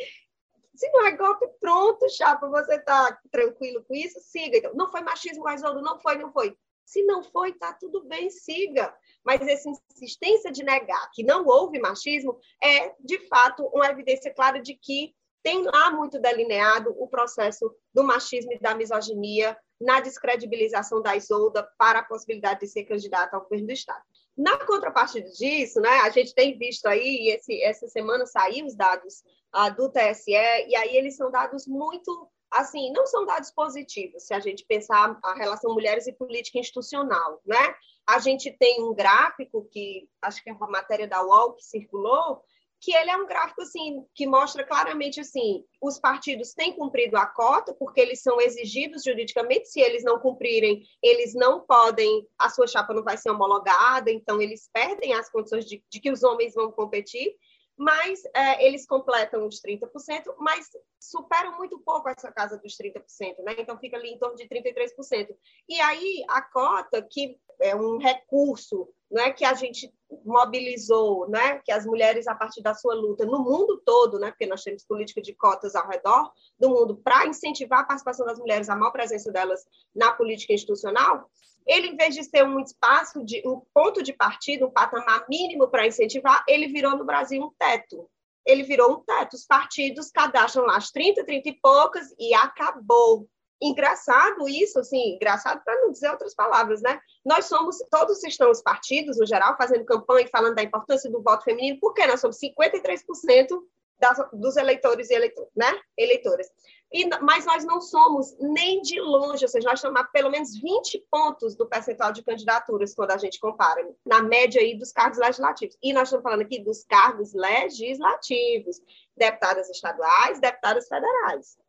Se não é golpe, pronto, chapa, você está tranquilo com isso? Siga. Então, não foi machismo, mas não foi, não foi. Se não foi, tá tudo bem, siga. Mas essa insistência de negar que não houve machismo é, de fato, uma evidência clara de que tem lá muito delineado o processo do machismo e da misoginia na descredibilização da Isolda para a possibilidade de ser candidata ao governo do Estado. Na contrapartida disso, né, a gente tem visto aí, esse, essa semana saíram os dados uh, do TSE, e aí eles são dados muito assim, não são dados positivos, se a gente pensar a relação mulheres e política institucional, né? A gente tem um gráfico que, acho que é uma matéria da UOL que circulou, que ele é um gráfico assim que mostra claramente assim, os partidos têm cumprido a cota porque eles são exigidos juridicamente, se eles não cumprirem, eles não podem, a sua chapa não vai ser homologada, então eles perdem as condições de, de que os homens vão competir mas é, eles completam os 30%, mas superam muito pouco essa casa dos 30%, né? Então fica ali em torno de 33%. E aí a cota, que é um recurso né, que a gente mobilizou, né, que as mulheres, a partir da sua luta no mundo todo, né, porque nós temos política de cotas ao redor do mundo, para incentivar a participação das mulheres, a maior presença delas na política institucional, ele, em vez de ser um espaço, de um ponto de partida, um patamar mínimo para incentivar, ele virou no Brasil um teto. Ele virou um teto. Os partidos cadastram lá as 30, 30 e poucas e acabou. Engraçado isso, assim, engraçado para não dizer outras palavras, né? Nós somos, todos estão os partidos, no geral, fazendo campanha e falando da importância do voto feminino, porque nós somos 53% das, dos eleitores e eleitor, né? eleitoras. E, mas nós não somos nem de longe, ou seja, nós estamos a pelo menos 20 pontos do percentual de candidaturas quando a gente compara, na média aí dos cargos legislativos. E nós estamos falando aqui dos cargos legislativos, deputadas estaduais, deputadas federais.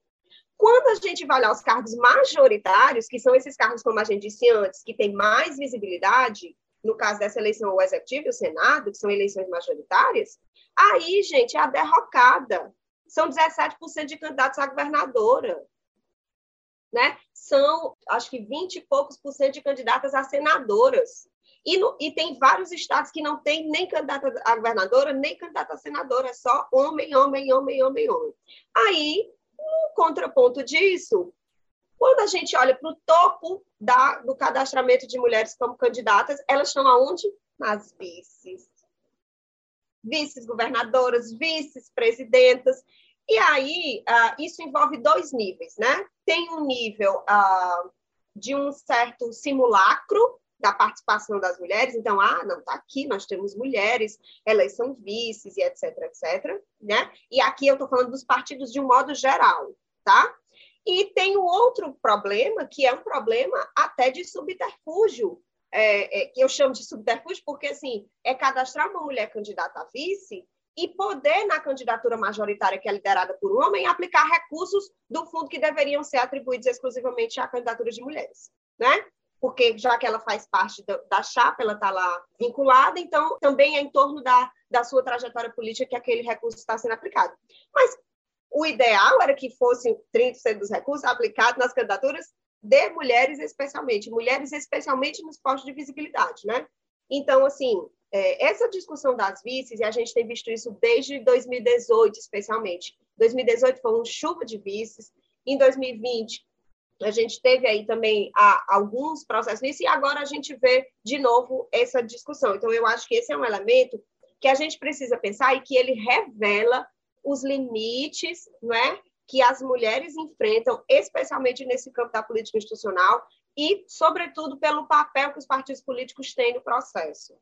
Quando a gente vai olhar os cargos majoritários, que são esses cargos, como a gente disse antes, que têm mais visibilidade, no caso dessa eleição, o Executivo e o Senado, que são eleições majoritárias, aí, gente, é a derrocada são 17% de candidatos a governadora. Né? São, acho que 20 e poucos por cento de candidatas a senadoras. E, no, e, tem vários estados que não tem nem candidata a governadora, nem candidata a senadora, é só homem, homem, homem, homem, homem. Aí, no contraponto disso, quando a gente olha para o topo da, do cadastramento de mulheres como candidatas, elas estão aonde? Nas vices vices-governadoras, vices-presidentas. E aí, uh, isso envolve dois níveis, né? Tem um nível uh, de um certo simulacro da participação das mulheres, então, ah, não, está aqui, nós temos mulheres, elas são vices e etc, etc, né? E aqui eu estou falando dos partidos de um modo geral, tá? E tem o outro problema, que é um problema até de subterfúgio, é, é, que eu chamo de subterfúgio, porque assim, é cadastrar uma mulher candidata a vice e poder, na candidatura majoritária que é liderada por um homem, aplicar recursos do fundo que deveriam ser atribuídos exclusivamente à candidatura de mulheres, né? Porque já que ela faz parte da, da chapa, ela está lá vinculada, então também é em torno da, da sua trajetória política que aquele recurso está sendo aplicado. Mas o ideal era que fossem 30% dos recursos aplicados nas candidaturas de mulheres especialmente, mulheres especialmente nos postos de visibilidade, né? Então, assim, é, essa discussão das vices, e a gente tem visto isso desde 2018, especialmente. 2018 foi um chuva de vices, em 2020 a gente teve aí também a, alguns processos nisso, e agora a gente vê de novo essa discussão. Então, eu acho que esse é um elemento que a gente precisa pensar e que ele revela os limites, não é? que as mulheres enfrentam, especialmente nesse campo da política institucional, e, sobretudo, pelo papel que os partidos políticos têm no processo.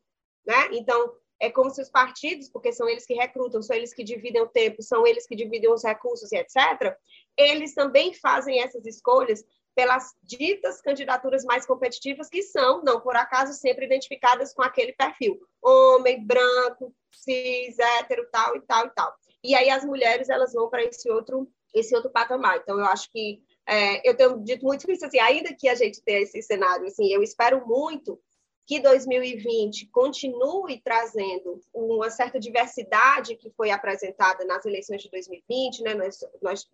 Né? Então, é como se os partidos, porque são eles que recrutam, são eles que dividem o tempo, são eles que dividem os recursos e etc., eles também fazem essas escolhas pelas ditas candidaturas mais competitivas, que são, não por acaso, sempre identificadas com aquele perfil: homem, branco, cis, hétero, tal e tal e tal. E aí as mulheres elas vão para esse outro esse outro patamar. Então, eu acho que é, eu tenho dito muito isso, assim, ainda que a gente tenha esse cenário, assim, eu espero muito que 2020 continue trazendo uma certa diversidade que foi apresentada nas eleições de 2020, né? Nós, nós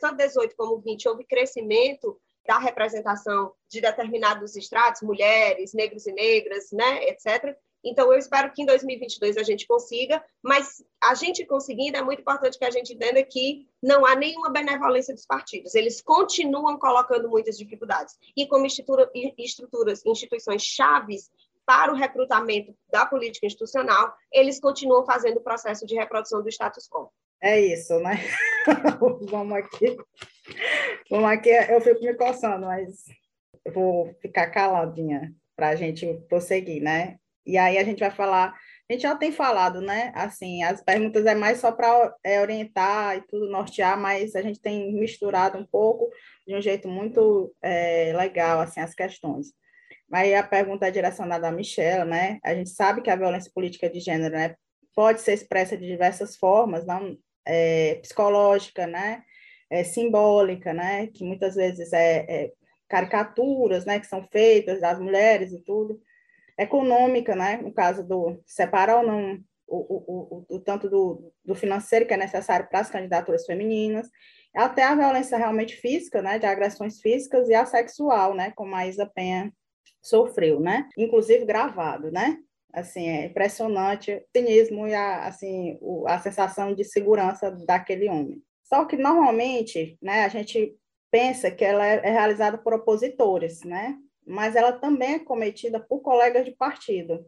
tanto 18 como 20 houve crescimento da representação de determinados estratos, mulheres, negros e negras, né, etc. Então, eu espero que em 2022 a gente consiga, mas a gente conseguindo, é muito importante que a gente entenda que não há nenhuma benevolência dos partidos. Eles continuam colocando muitas dificuldades. E como estrutura, estruturas, instituições chaves para o recrutamento da política institucional, eles continuam fazendo o processo de reprodução do status quo. É isso, né? [LAUGHS] Vamos aqui. Vamos aqui, eu fico me coçando, mas eu vou ficar caladinha para a gente prosseguir, né? E aí a gente vai falar, a gente já tem falado, né? Assim, as perguntas é mais só para é, orientar e tudo, nortear, mas a gente tem misturado um pouco de um jeito muito é, legal, assim, as questões. Mas a pergunta é direcionada à Michelle, né? A gente sabe que a violência política de gênero né, pode ser expressa de diversas formas, não é, psicológica, né? É, simbólica, né? Que muitas vezes é, é caricaturas, né? Que são feitas das mulheres e tudo econômica, né? No caso do separar ou não o, o, o, o tanto do, do financeiro que é necessário para as candidaturas femininas, até a violência realmente física, né? De agressões físicas e a sexual, né? Como a Isa Penha sofreu, né? Inclusive gravado, né? Assim, é impressionante o cinismo e a, assim, o, a sensação de segurança daquele homem. Só que, normalmente, né, a gente pensa que ela é, é realizada por opositores, né? Mas ela também é cometida por colegas de partido.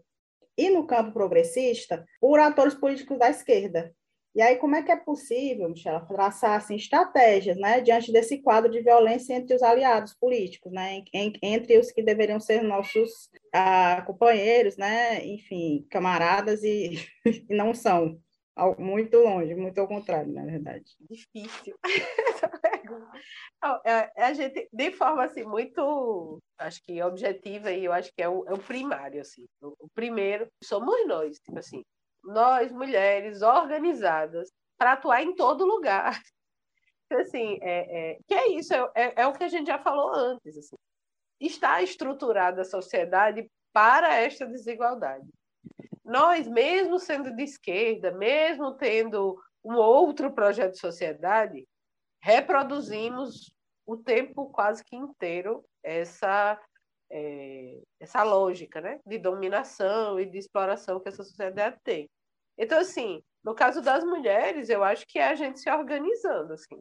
E no campo progressista, por atores políticos da esquerda. E aí, como é que é possível, Michela, traçar assim, estratégias né, diante desse quadro de violência entre os aliados políticos, né, entre os que deveriam ser nossos ah, companheiros, né, enfim, camaradas e, [LAUGHS] e não são? Muito longe, muito ao contrário, na verdade. Difícil [LAUGHS] essa pergunta. É, é a gente, de forma assim, muito, acho que objetiva, e eu acho que é o, é o primário, assim. O, primeiro somos nós, tipo assim, nós, mulheres organizadas, para atuar em todo lugar. [LAUGHS] Então, assim, é, é, que é isso, é, é, é o que a gente já falou antes, assim. Está estruturada a sociedade para esta desigualdade nós, mesmo sendo de esquerda, mesmo tendo um outro projeto de sociedade, reproduzimos o tempo quase que inteiro essa é, essa lógica né, de dominação e de exploração que essa sociedade tem. Então, assim, no caso das mulheres, eu acho que é a gente se organizando, assim,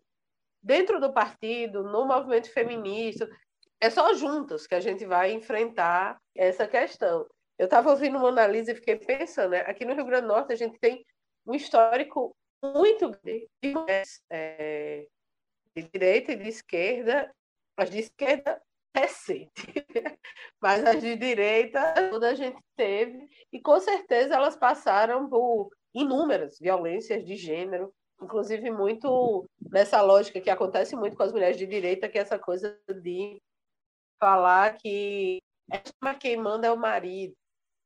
dentro do partido, no movimento feminista, é só juntas que a gente vai enfrentar essa questão. Eu estava ouvindo uma análise e fiquei pensando, né? aqui no Rio Grande do Norte a gente tem um histórico muito grande de mulheres é, de direita e de esquerda, as de esquerda recente, [LAUGHS] mas as de direita toda a gente teve, e com certeza elas passaram por inúmeras violências de gênero, inclusive muito nessa lógica que acontece muito com as mulheres de direita, que é essa coisa de falar que quem manda é o marido,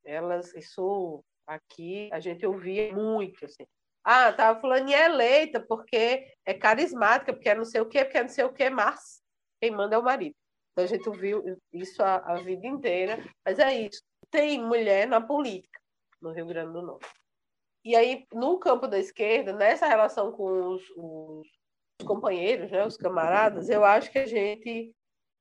elas, isso aqui a gente ouvia muito, assim. Ah, tava falando é eleita porque é carismática, porque é não sei o quê, porque é não sei o quê, mas quem manda é o marido. Então a gente ouviu isso a, a vida inteira, mas é isso. Tem mulher na política no Rio Grande do Norte. E aí, no campo da esquerda, nessa relação com os, os companheiros, né, os camaradas, eu acho que a gente,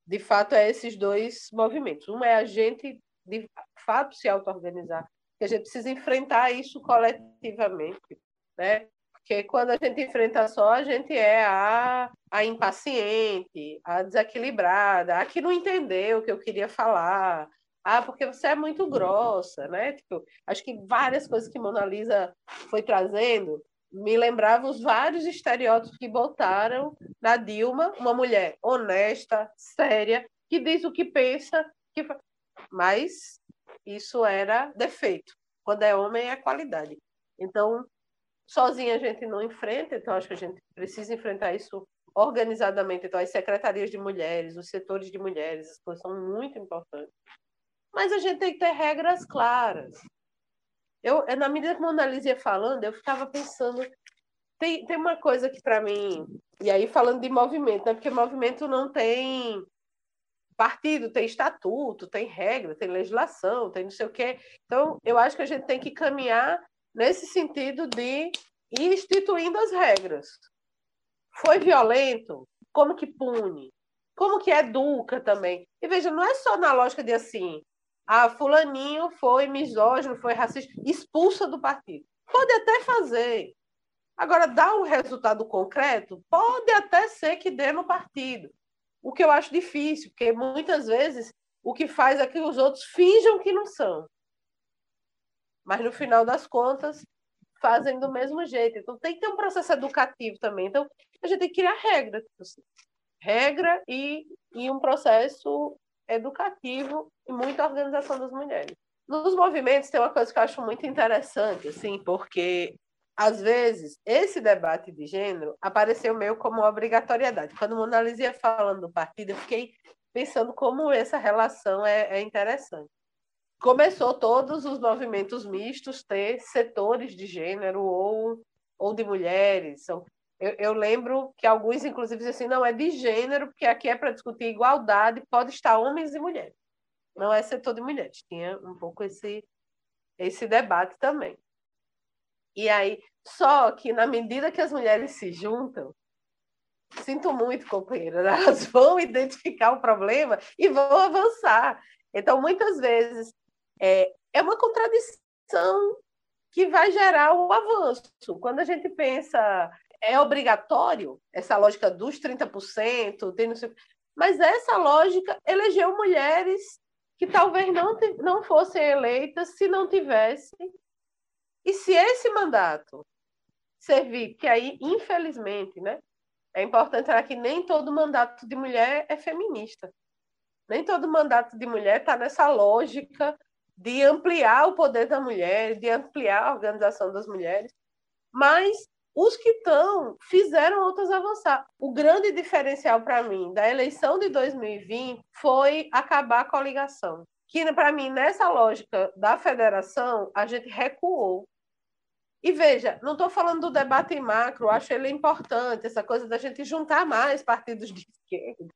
de fato, é esses dois movimentos. Um é a gente de fato se auto-organizar, a gente precisa enfrentar isso coletivamente, né? Porque quando a gente enfrenta só, a gente é a, a impaciente, a desequilibrada, a que não entendeu o que eu queria falar, ah, porque você é muito grossa, né? Tipo, acho que várias coisas que Mona Lisa foi trazendo me lembravam os vários estereótipos que botaram na Dilma, uma mulher honesta, séria, que diz o que pensa, que mas isso era defeito. Quando é homem, é qualidade. Então, sozinha a gente não enfrenta, então acho que a gente precisa enfrentar isso organizadamente. Então, as secretarias de mulheres, os setores de mulheres, as coisas são muito importantes. Mas a gente tem que ter regras claras. Eu, na medida que a Mona Lisa ia falando, eu ficava pensando tem, tem uma coisa que para mim, e aí falando de movimento, né? Porque movimento não tem partido, tem estatuto, tem regra, tem legislação, tem não sei o quê. Então, eu acho que a gente tem que caminhar nesse sentido de ir instituindo as regras. Foi violento? Como que pune? Como que educa também? E veja, não é só na lógica de assim, ah, fulaninho foi misógino, foi racista, expulsa do partido. Pode até fazer. Agora, dá um resultado concreto? Pode até ser que dê no partido. O que eu acho difícil, porque muitas vezes o que faz é que os outros finjam que não são. Mas no final das contas, fazem do mesmo jeito. Então tem que ter um processo educativo também. Então a gente tem que criar regras. Assim. Regra e, e um processo educativo e muita organização das mulheres. Nos movimentos tem uma coisa que eu acho muito interessante, assim, porque às vezes esse debate de gênero apareceu meio como uma obrigatoriedade. Quando Mona Lisa ia falando do partido, eu fiquei pensando como essa relação é, é interessante. Começou todos os movimentos mistos ter setores de gênero ou, ou de mulheres. Eu, eu, lembro que alguns, inclusive, dizem assim, não é de gênero, porque aqui é para discutir igualdade, pode estar homens e mulheres. Não é setor de mulheres. Tinha um pouco esse, esse debate também. E aí, só que na medida que as mulheres se juntam, sinto muito, companheira, [LAUGHS] elas vão identificar o problema e vão avançar. Então, muitas vezes, é, é uma contradição que vai gerar o avanço. Quando a gente pensa é obrigatório essa lógica dos 30%, tem não sei, mas essa lógica elegeu mulheres que talvez não, não fossem eleitas se não tivessem. E se esse mandato servir, que aí, infelizmente, né, é importante que nem todo mandato de mulher é feminista. Nem todo mandato de mulher está nessa lógica de ampliar o poder da mulher, de ampliar a organização das mulheres. Mas os que estão fizeram outros avançar. O grande diferencial para mim da eleição de 2020 foi acabar a coligação. Que, para mim, nessa lógica da federação, a gente recuou. E veja, não estou falando do debate macro, acho ele importante, essa coisa da gente juntar mais partidos de [LAUGHS] esquerda,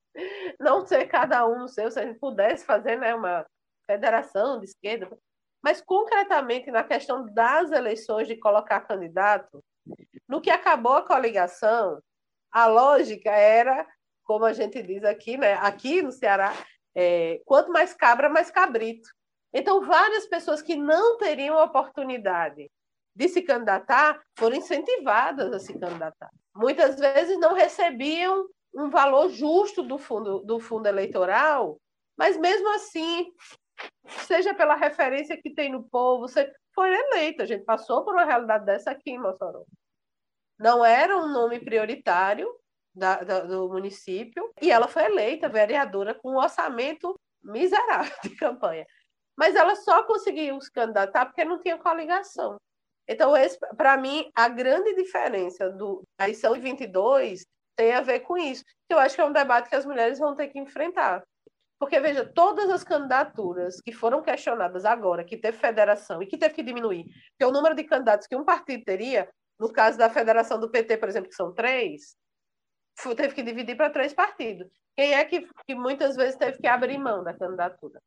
não ser cada um seu, se a gente pudesse fazer né, uma federação de esquerda. Mas, concretamente, na questão das eleições de colocar candidato, no que acabou a coligação, a lógica era, como a gente diz aqui, né? aqui no Ceará, é, quanto mais cabra, mais cabrito. Então, várias pessoas que não teriam oportunidade de se candidatar foram incentivadas a se candidatar. Muitas vezes não recebiam um valor justo do fundo, do fundo eleitoral, mas mesmo assim, seja pela referência que tem no povo, foi eleita. A gente passou por uma realidade dessa aqui em Mossoró não era um nome prioritário da, da, do município, e ela foi eleita vereadora com um orçamento miserável de campanha. Mas ela só conseguiu se candidatar porque não tinha coligação. Então, para mim, a grande diferença do, da eleição de 22 tem a ver com isso. Eu acho que é um debate que as mulheres vão ter que enfrentar. Porque, veja, todas as candidaturas que foram questionadas agora, que teve federação e que teve que diminuir, porque o número de candidatos que um partido teria no caso da federação do PT, por exemplo, que são três, teve que dividir para três partidos. Quem é que, que muitas vezes teve que abrir mão da candidatura?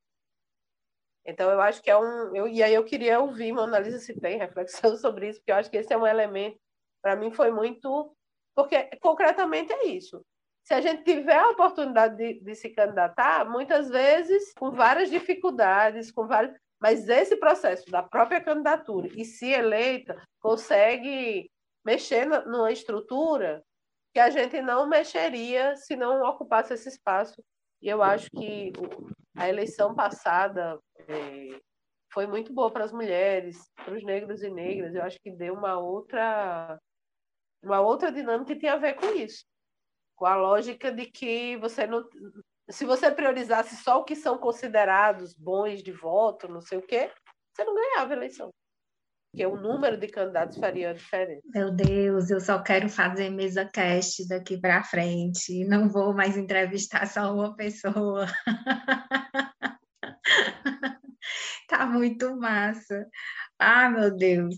Então, eu acho que é um. Eu, e aí eu queria ouvir uma análise se tem reflexão [LAUGHS] sobre isso, porque eu acho que esse é um elemento, para mim, foi muito. Porque, concretamente, é isso. Se a gente tiver a oportunidade de, de se candidatar, muitas vezes com várias dificuldades, com vários mas esse processo da própria candidatura e se eleita consegue mexer numa estrutura que a gente não mexeria se não ocupasse esse espaço. E eu acho que a eleição passada é, foi muito boa para as mulheres, para os negros e negras. Eu acho que deu uma outra uma outra dinâmica que tem a ver com isso, com a lógica de que você não se você priorizasse só o que são considerados bons de voto, não sei o quê, você não ganhava a eleição. Porque o número de candidatos faria diferença. Meu Deus, eu só quero fazer mesa cast daqui para frente. Não vou mais entrevistar só uma pessoa. [LAUGHS] tá muito massa. Ah, meu Deus.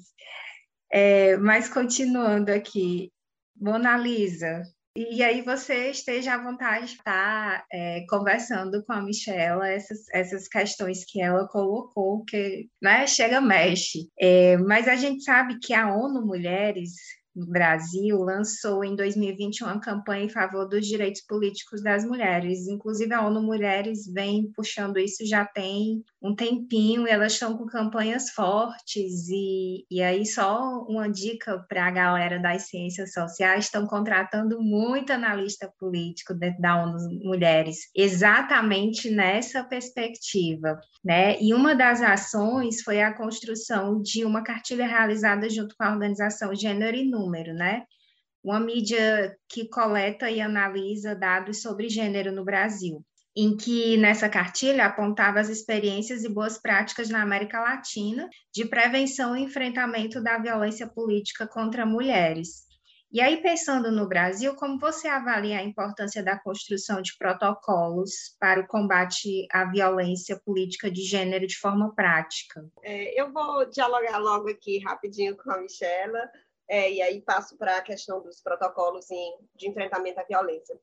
É, mas continuando aqui, Mona Lisa, e aí você esteja à vontade de estar é, conversando com a Michela essas, essas questões que ela colocou, que né, chega mexe. É, mas a gente sabe que a ONU Mulheres no Brasil lançou em 2021 uma campanha em favor dos direitos políticos das mulheres. Inclusive, a ONU Mulheres vem puxando isso já tem um tempinho, e elas estão com campanhas fortes, e, e aí só uma dica para a galera das ciências sociais, estão contratando muito analista político dentro da ONU Mulheres, exatamente nessa perspectiva, né? E uma das ações foi a construção de uma cartilha realizada junto com a organização Gênero e Número, né? Uma mídia que coleta e analisa dados sobre gênero no Brasil em que nessa cartilha apontava as experiências e boas práticas na América Latina de prevenção e enfrentamento da violência política contra mulheres. E aí, pensando no Brasil, como você avalia a importância da construção de protocolos para o combate à violência política de gênero de forma prática? É, eu vou dialogar logo aqui rapidinho com a Michela, é, e aí passo para a questão dos protocolos em, de enfrentamento à violência.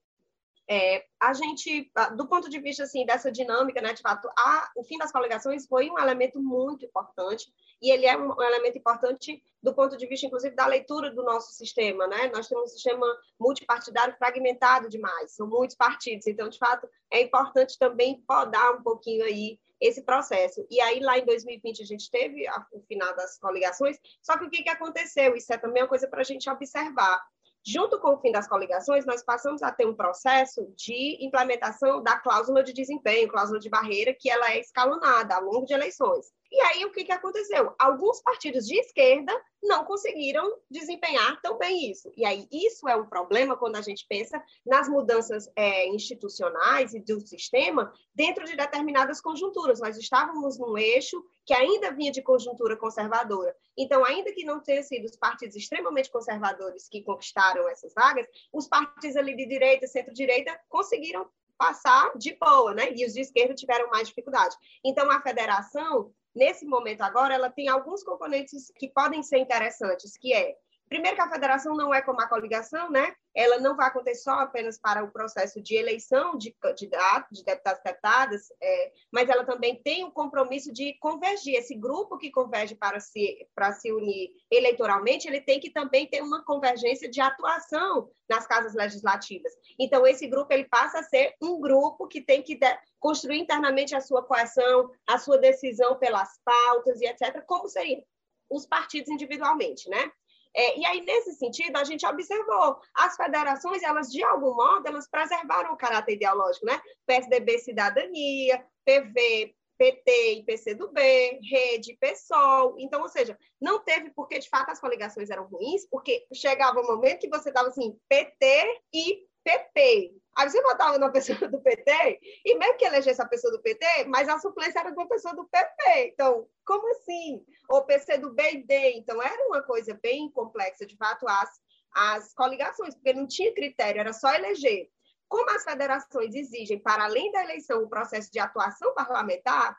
É, a gente, do ponto de vista assim dessa dinâmica, né, de fato, a, o fim das coligações foi um elemento muito importante e ele é um, um, elemento importante do ponto de vista, inclusive, da leitura do nosso sistema, né? Nós temos um sistema multipartidário fragmentado demais, são muitos partidos, então, de fato, é importante também podar um pouquinho aí esse processo. E aí, lá em 2020, a gente teve a, o final das coligações, só que o que, que aconteceu? Isso é também uma coisa para a gente observar. Junto com o fim das coligações, nós passamos a ter um processo de implementação da cláusula de desempenho, cláusula de barreira, que ela é escalonada ao longo de eleições. E aí, o que, que aconteceu? Alguns partidos de esquerda não conseguiram desempenhar tão bem isso. E aí, isso é um problema quando a gente pensa nas mudanças é, institucionais e do sistema dentro de determinadas conjunturas. Nós estávamos num eixo que ainda vinha de conjuntura conservadora. Então, ainda que não tenham sido os partidos extremamente conservadores que conquistaram essas vagas, os partidos ali de direita, centro-direita, conseguiram passar de boa, né? E os de esquerda tiveram mais dificuldade. Então, a federação nesse momento agora, ela tem alguns componentes que podem ser interessantes, que é Primeiro que a federação não é como a coligação, né? Ela não vai acontecer só apenas para o processo de eleição de candidatos, de deputados e deputadas, é, mas ela também tem o compromisso de convergir. Esse grupo que converge para se, para se unir eleitoralmente, ele tem que também ter uma convergência de atuação nas casas legislativas. Então, esse grupo ele passa a ser um grupo que tem que construir internamente a sua coação, a sua decisão pelas pautas e etc., como seriam os partidos individualmente, né? É, e aí, nesse sentido, a gente observou as federações, elas, de algum modo, elas preservaram o caráter ideológico, né? PSDB Cidadania, PV, PT e PCdoB, Rede, PSOL. Então, ou seja, não teve porque, de fato, as coligações eram ruins, porque chegava um momento que você dava assim, PT e PP. Aí você votava numa pessoa do PT, e mesmo que elegesse a pessoa do PT, mas a suplência era de uma pessoa do PP. Então, como assim? Ou PC do B e D. Então, era uma coisa bem complexa, de fato, as, as coligações, porque não tinha critério, era só eleger. Como as federações exigem, para além da eleição, o processo de atuação parlamentar,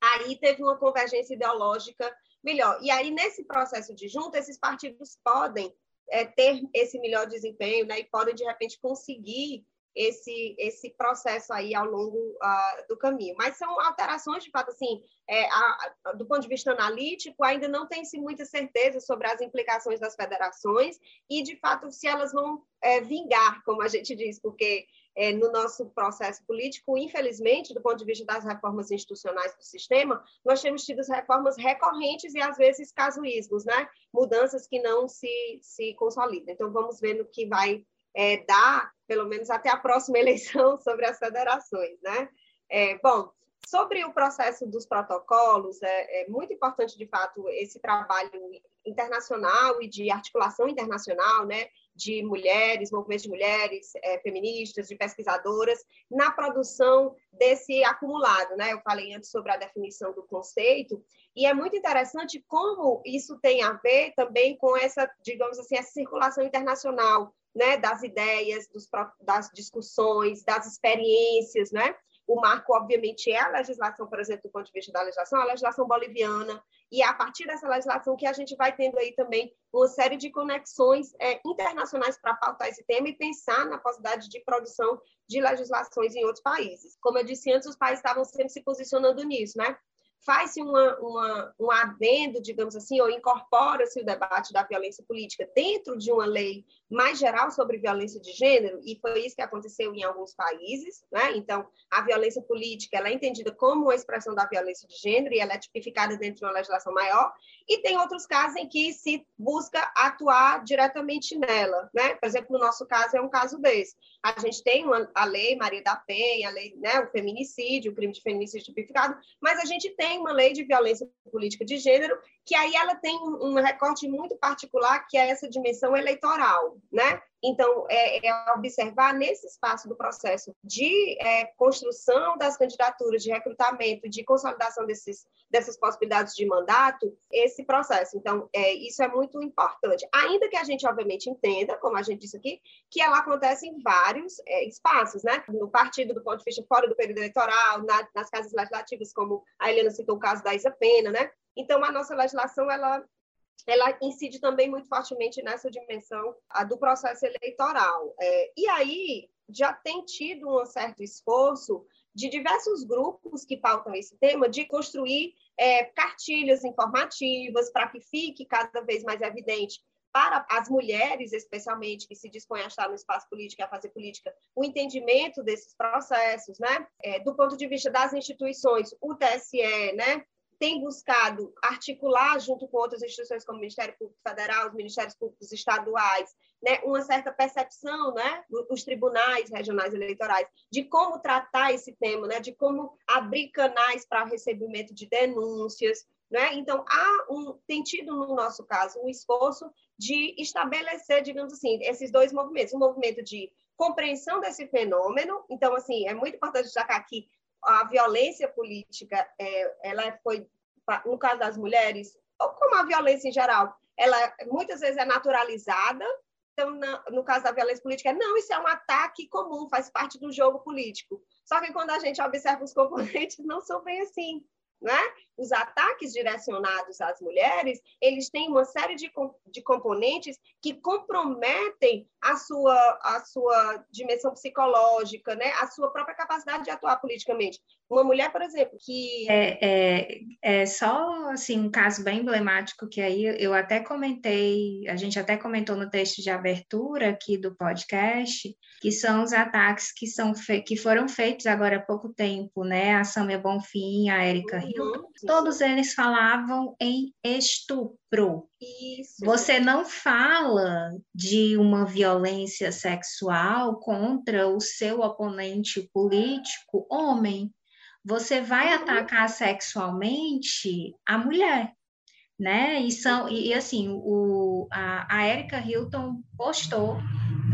aí teve uma convergência ideológica melhor. E aí, nesse processo de junta, esses partidos podem é, ter esse melhor desempenho né, e podem, de repente, conseguir esse, esse processo aí ao longo uh, do caminho. Mas são alterações, de fato, assim, é, a, a, do ponto de vista analítico, ainda não tem-se muita certeza sobre as implicações das federações e, de fato, se elas vão é, vingar, como a gente diz, porque é, no nosso processo político, infelizmente, do ponto de vista das reformas institucionais do sistema, nós temos tido reformas recorrentes e, às vezes, casuísmos, né? mudanças que não se, se consolidam. Então, vamos ver no que vai é, dar, pelo menos até a próxima [LAUGHS] eleição, sobre as federações. Né? É, bom, sobre o processo dos protocolos, é, é, muito importante, de fato, esse trabalho internacional e de articulação internacional, né, de mulheres, movimentos de mulheres, é, feministas, de pesquisadoras, na produção desse acumulado, né? Eu falei antes sobre a definição do conceito, e é muito interessante como isso tem a ver também com essa, digamos assim, essa circulação internacional, né, das ideias, dos, das discussões, das experiências, né? O marco, obviamente, é a legislação, por exemplo, do ponto de vista da legislação, a legislação boliviana, e é a partir dessa legislação que a gente vai tendo aí também uma série de conexões é, internacionais para pautar esse tema e pensar na possibilidade de produção de legislações em outros países. Como eu disse antes, os países estavam sempre se posicionando nisso, né? faz-se uma, uma, um adendo, digamos assim, ou incorpora-se o debate da violência política dentro de uma lei mais geral sobre violência de gênero, e foi isso que aconteceu em alguns países, né? Então, a violência política ela é entendida como uma expressão da violência de gênero e ela é tipificada dentro de uma legislação maior, e tem outros casos em que se busca atuar diretamente nela, né? Por exemplo, no nosso caso é um caso desse. A gente tem uma, a lei Maria da Penha, a lei, né, o feminicídio, o crime de feminicídio tipificado, mas a gente tem uma lei de violência política de gênero que aí ela tem um, recorte muito particular que é essa dimensão eleitoral, né? Então, é, é, observar nesse espaço do processo de é, construção das candidaturas, de recrutamento, de consolidação desses, dessas possibilidades de mandato, esse processo. Então, é, isso é muito importante. Ainda que a gente, obviamente, entenda, como a gente disse aqui, que ela acontece em vários é, espaços, né? No partido, do ponto de vista fora do período eleitoral, na, nas casas legislativas, como a Helena citou o caso da Isa Pena, né? Então, a nossa legislação, ela ela incide também muito fortemente nessa dimensão do processo eleitoral. É, e aí já tem tido um certo esforço de diversos grupos que pautam esse tema de construir é, cartilhas informativas para que fique cada vez mais evidente para as mulheres, especialmente, que se dispõem a estar no espaço político e a fazer política, o entendimento desses processos, né? É, do ponto de vista das instituições, o TSE, né? Tem buscado articular, junto com outras instituições como o Ministério Público Federal, os Ministérios Públicos Estaduais, né, uma certa percepção, né, dos tribunais regionais eleitorais, de como tratar esse tema, né, de como abrir canais para recebimento de denúncias. Né? Então, há um, tem tido, no nosso caso, um esforço de estabelecer, digamos assim, esses dois movimentos. Um movimento de compreensão desse fenômeno. Então, assim, é muito importante destacar que a violência política, é, ela foi, no caso das mulheres, ou como a violência em geral, ela muitas vezes é naturalizada. Então, na, no caso da violência política, não, isso é um ataque comum, faz parte do jogo político. Só que quando a gente observa os componentes, não são bem assim né? Os ataques direcionados às mulheres, eles têm uma série de, de componentes que comprometem a sua, a sua dimensão psicológica, né? A sua própria capacidade de atuar politicamente. Uma mulher, por exemplo, que... É, é, é só, assim, um caso bem emblemático que aí eu até comentei, a gente até comentou no texto de abertura aqui do podcast, que são os ataques que, são que foram feitos agora há pouco tempo, né? A Samia Bonfim, a Erika Hilton, uhum. Todos eles falavam em estupro. Isso. Você não fala de uma violência sexual contra o seu oponente político homem. Você vai uhum. atacar sexualmente a mulher né? E são e, e assim o a, a Erika Hilton postou,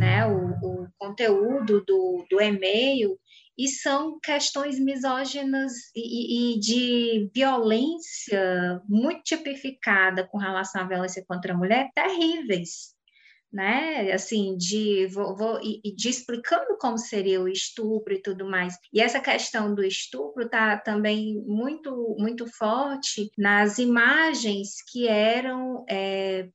né? O, o conteúdo do, do e-mail e são questões misóginas e, e, de violência muito tipificada com relação à violência contra a mulher terríveis, né? Assim, de, vou, vou, e, de explicando como seria o estupro e tudo mais. E essa questão do estupro está também muito, muito forte nas imagens que eram é,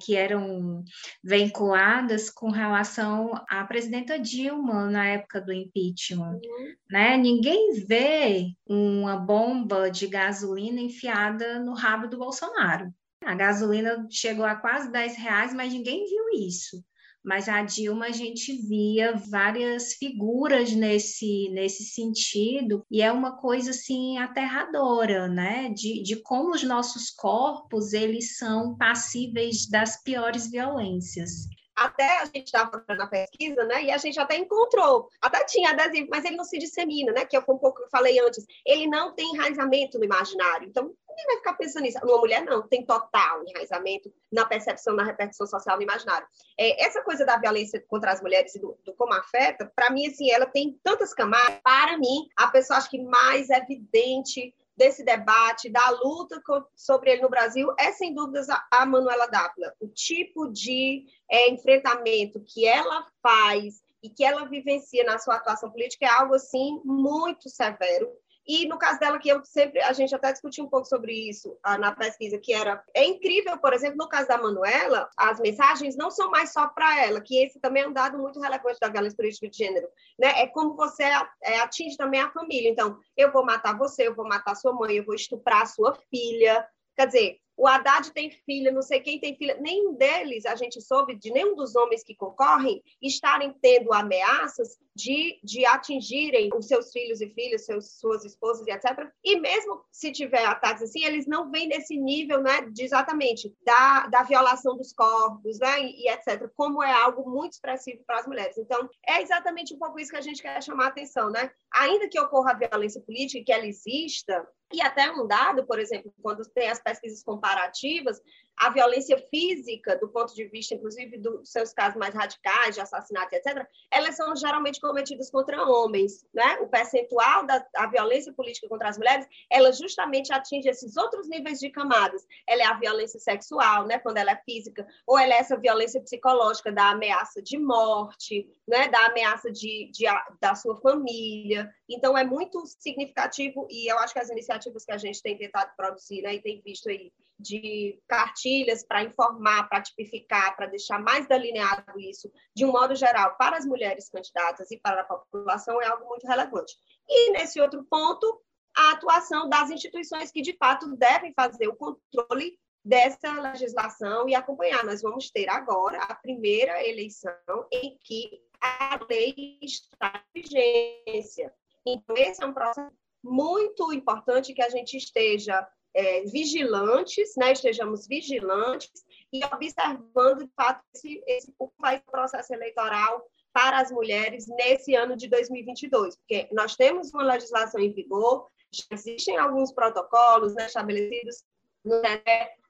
que eram vinculadas com relação à presidenta Dilma na época do impeachment. Uhum. Né? Ninguém vê uma bomba de gasolina enfiada no rabo do Bolsonaro. A gasolina chegou a quase 10 reais, mas ninguém viu isso mas a Dilma a gente via várias figuras nesse, nesse sentido, e é uma coisa assim aterradora, né? De, de como os nossos corpos eles são passíveis das piores violências até a gente estava fazendo a pesquisa, né? E a gente até encontrou, até tinha adesivo, mas ele não se dissemina, né? Que eu um pouco eu falei antes, ele não tem enraizamento no imaginário. Então, ninguém vai ficar pensando nisso. Uma mulher não, tem total enraizamento na percepção, na repercussão social no imaginário. É, essa coisa da violência contra as mulheres e do, do como afeta, para mim, assim, ela tem tantas camadas. Para mim, a pessoa acho que mais evidente desse debate, da luta sobre ele no Brasil, é sem dúvidas a, Manuela Dávila. O tipo de é, enfrentamento que ela faz e que ela vivencia na sua atuação política é algo assim muito severo e no caso dela, que eu sempre, a gente até discutiu um pouco sobre isso ah, na pesquisa, que era, é incrível, por exemplo, no caso da Manuela, as mensagens não são mais só para ela, que esse também é um dado muito relevante da violência política de gênero, né? É como você é, atinge também a família. Então, eu vou matar você, eu vou matar sua mãe, eu vou estuprar sua filha. Quer dizer, o Haddad tem filha, não sei quem tem filha, nenhum deles, a gente soube de nenhum dos homens que concorrem estarem tendo ameaças de, de atingirem os seus filhos e filhas, seus, suas esposas e etc. E mesmo se tiver ataques assim, eles não vêm nesse nível, né, de exatamente da, da violação dos corpos, né, e, e etc. Como é algo muito expressivo para as mulheres. Então, é exatamente um pouco isso que a gente quer chamar a atenção, né? Ainda que ocorra a violência política, que ela exista, e até um dado, por exemplo, quando tem as pesquisas comparativas, a violência física, do ponto de vista, inclusive, dos seus casos mais radicais, de assassinato, etc., elas são geralmente cometidas contra homens. Né? O percentual da violência política contra as mulheres, ela justamente atinge esses outros níveis de camadas. Ela é a violência sexual, né? quando ela é física, ou ela é essa violência psicológica da ameaça de morte, né? da ameaça de, de, da sua família. Então, é muito significativo, e eu acho que as iniciativas que a gente tem tentado produzir né? e tem visto aí de cartilhas para informar, para tipificar, para deixar mais delineado isso, de um modo geral, para as mulheres candidatas e para a população, é algo muito relevante. E, nesse outro ponto, a atuação das instituições que, de fato, devem fazer o controle dessa legislação e acompanhar. Nós vamos ter agora a primeira eleição em que a lei está em vigência. Então, esse é um processo muito importante que a gente esteja é, vigilantes, né, estejamos vigilantes e observando, de fato, esse, esse, vai o processo eleitoral para as mulheres nesse ano de 2022, porque nós temos uma legislação em vigor, já existem alguns protocolos né, estabelecidos no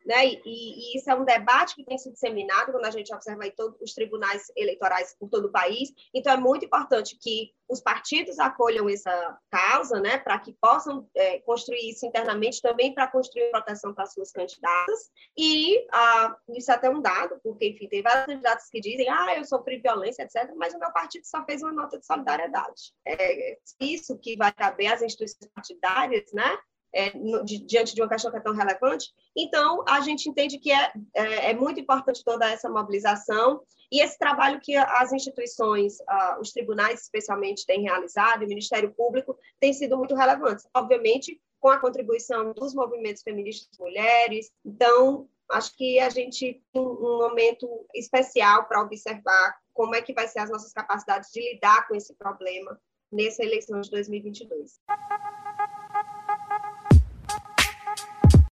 né? E, e, isso é um debate que tem se disseminado quando a gente observa aí todos os tribunais eleitorais por todo o país. Então, é muito importante que os partidos acolham essa causa, né, para que possam é, construir isso internamente também para construir proteção para suas candidatas. E ah, isso é até um dado, porque, enfim, tem vários candidatos que dizem, ah, eu sofri violência, etc., mas o meu partido só fez uma nota de solidariedade. É isso que vai caber às instituições partidárias, né, é, no, diante de uma questão que é tão relevante. Então, a gente entende que é, é, é, muito importante toda essa mobilização e esse trabalho que as instituições, uh, os tribunais especialmente, têm realizado, o Ministério Público, tem sido muito relevante. Obviamente, com a contribuição dos movimentos feministas mulheres. Então, acho que a gente tem um momento especial para observar como é que vai ser as nossas capacidades de lidar com esse problema nessa eleição de 2022.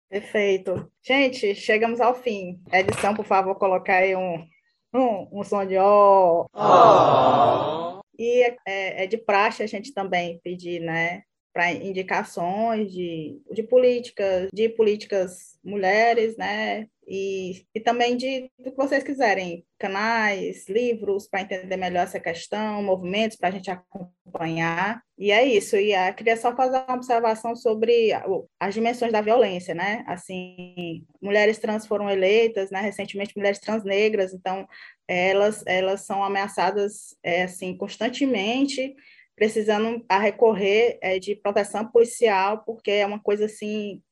Perfeito. Gente, chegamos ao fim. Edição, por favor, colocar aí um, um, um som de ó. Oh. oh. E é, é, de praxe a gente também pedir, né, para indicações de, de políticas, de políticas mulheres, né, e, e também de do que vocês quiserem, canais, livros para entender melhor essa questão, movimentos para a gente acompanhar. E é isso. E eu queria só fazer uma observação sobre as dimensões da violência, né? Assim, mulheres trans foram eleitas, né? Recentemente, mulheres trans negras, então elas elas são ameaçadas é, assim constantemente precisando a recorrer é, de proteção policial porque é uma coisa assim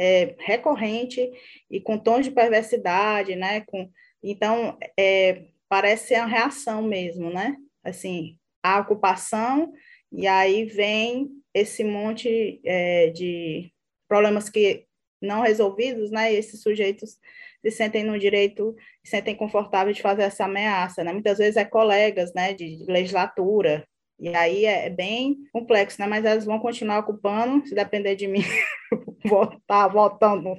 é, recorrente e com tons de perversidade, né? Com, então, é, parece uma reação mesmo, né? Assim, a ocupação, e aí vem esse monte é, de problemas que não resolvidos, né? E esses sujeitos se sentem no direito, se sentem confortáveis de fazer essa ameaça, né? Muitas vezes é colegas, né, de legislatura, e aí é bem complexo, né? Mas elas vão continuar ocupando, se depender de mim, [LAUGHS] [LAUGHS] tá votando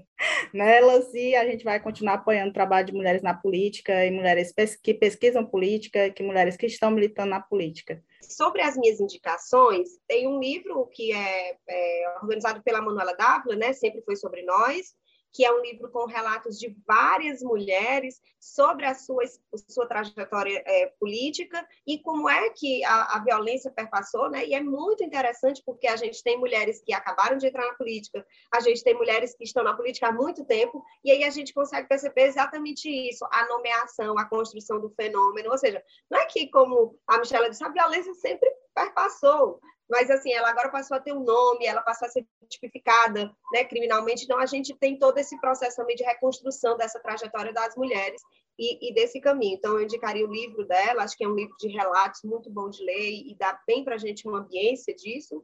nelas e a gente vai continuar apoiando o trabalho de mulheres na política e mulheres que pesquisam política, que mulheres que estão militando na política. Sobre as minhas indicações, tem um livro que é, é organizado pela Manuela Dávila, né? Sempre foi sobre nós, que é um livro com relatos de várias mulheres sobre a sua, sua trajetória é, política e como é que a, a, violência perpassou, né? E é muito interessante porque a gente tem mulheres que acabaram de entrar na política, a gente tem mulheres que estão na política há muito tempo, e aí a gente consegue perceber exatamente isso, a nomeação, a construção do fenômeno, ou seja, não é que, como a Michelle disse, a violência sempre perpassou, mas assim, ela agora passou a ter um nome, ela passou a ser tipificada né, criminalmente, então a gente tem todo esse processo também de reconstrução dessa trajetória das mulheres e, e, desse caminho. Então, eu indicaria o livro dela, acho que é um livro de relatos muito bom de ler e dá bem para a gente uma ambiência disso.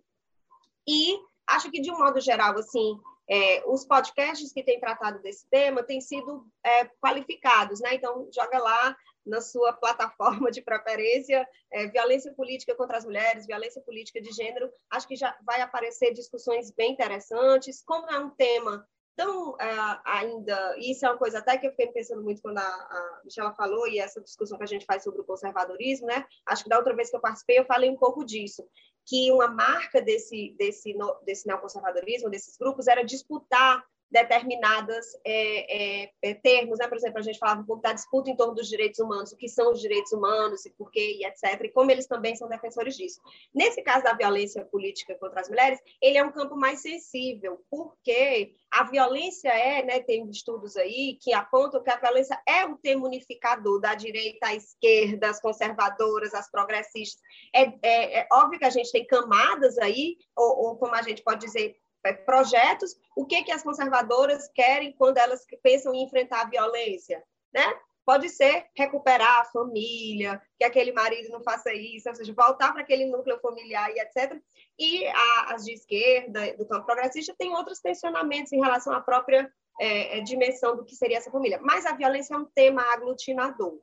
E acho que, de um modo geral, assim, é, os podcasts que têm tratado desse tema têm sido é, qualificados, né? Então, joga lá na sua plataforma de preferência, é, violência política contra as mulheres, violência política de gênero, acho que já vai aparecer discussões bem interessantes. Como é um tema tão uh, ainda, isso é uma coisa até que eu fiquei pensando muito quando a, a Michela falou, e essa discussão que a gente faz sobre o conservadorismo, né? Acho que da outra vez que eu participei, eu falei um pouco disso, que uma marca desse, desse, desse neoconservadorismo, desses grupos, era disputar determinadas é, é, é, termos, né? Por exemplo, a gente falava um pouco da disputa em torno dos direitos humanos, o que são os direitos humanos e por quê, e etc., e como eles também são defensores disso. Nesse caso da violência política contra as mulheres, ele é um campo mais sensível, porque a violência é, né, tem estudos aí que apontam que a violência é um tema unificador da direita à esquerda, as conservadoras, as progressistas. É, é, é óbvio que a gente tem camadas aí, ou, ou como a gente pode dizer, projetos, o que, que as conservadoras querem quando elas pensam em enfrentar a violência, né? Pode ser recuperar a família, que aquele marido não faça isso, ou seja, voltar para aquele núcleo familiar e etc. E a, as de esquerda, do campo progressista, têm outros tensionamentos em relação à própria é, é dimensão do que seria essa família. Mas a violência é um tema aglutinador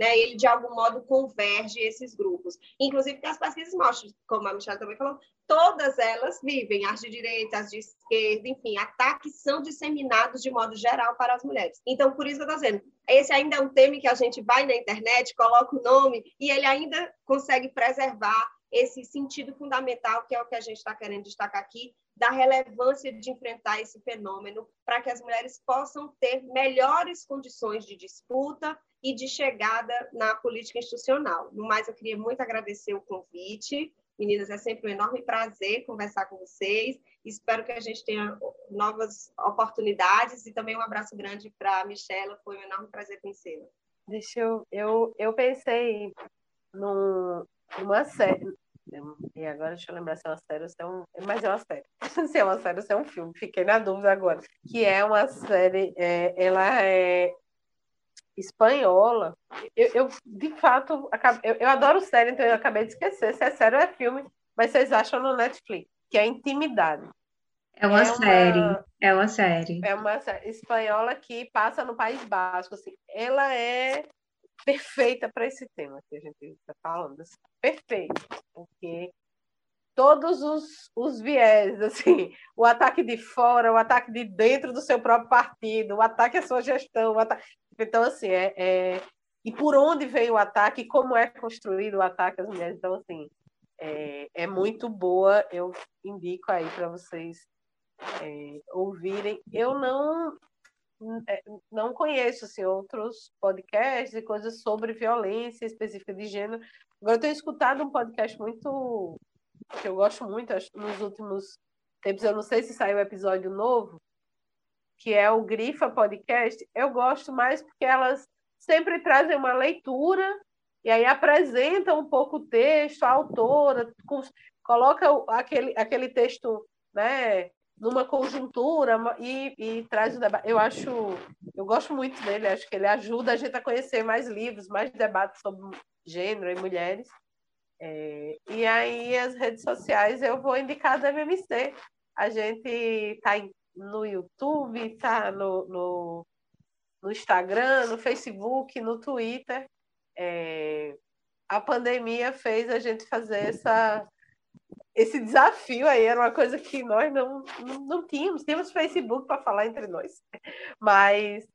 né, ele de algum modo converge esses grupos. Inclusive, as pesquisas mostram, como a Michelle também falou, todas elas vivem, as de direita, as de esquerda, enfim, ataques são disseminados de modo geral para as mulheres. Então, por isso que eu estou dizendo, esse ainda é um tema que a gente vai na internet, coloca o nome e ele ainda consegue preservar esse sentido fundamental, que é o que a gente está querendo destacar aqui, da relevância de enfrentar esse fenômeno para que as mulheres possam ter melhores condições de disputa e de chegada na política institucional. No mais, eu queria muito agradecer o convite. Meninas, é sempre um enorme prazer conversar com vocês. Espero que a gente tenha novas oportunidades e também um abraço grande para a Michela. Foi um enorme prazer conhecê-la. Deixa eu, eu, eu pensei num, numa série. E agora deixa eu lembrar se é uma série ou se é um. Mas é uma série. [LAUGHS] se é uma série ou se é um filme. Fiquei na dúvida agora. Que é uma série. É, ela é espanhola. Eu, eu de fato, eu, eu, adoro série, então eu acabei de esquecer se é série ou é filme, mas vocês acham no Netflix, que é Intimidade. É uma, é uma série, é uma série. É uma série espanhola que passa no País Basco, assim. Ela é perfeita para esse tema que a gente está falando, assim, perfeita, porque todos os, os viés, assim, o ataque de fora, o ataque de dentro do seu próprio partido, o ataque à sua gestão, ataque... então assim, é, é, e por onde veio o ataque, como é construído o ataque às mulheres, então assim, é, é muito boa, eu indico aí para vocês é, ouvirem. Eu não é, não conheço assim, outros podcasts e coisas sobre violência específica de gênero. Agora eu tenho escutado um podcast muito que eu gosto muito nos últimos tempos, eu não sei se saiu episódio novo, que é o Grifa Podcast, eu gosto mais porque elas sempre trazem uma leitura e aí apresentam um pouco o texto, a autora, coloca aquele, aquele texto né, numa conjuntura e, e traz o debate. Eu acho, eu gosto muito dele, acho que ele ajuda a gente a conhecer mais livros, mais debates sobre gênero e mulheres. É, e aí, as redes sociais, eu vou indicar da MMC. A gente está no YouTube, está no, no, no, Instagram, no Facebook, no Twitter. É, a pandemia fez a gente fazer essa, esse desafio aí, era uma coisa que nós não, não, não tínhamos. Tínhamos Facebook para falar entre nós, mas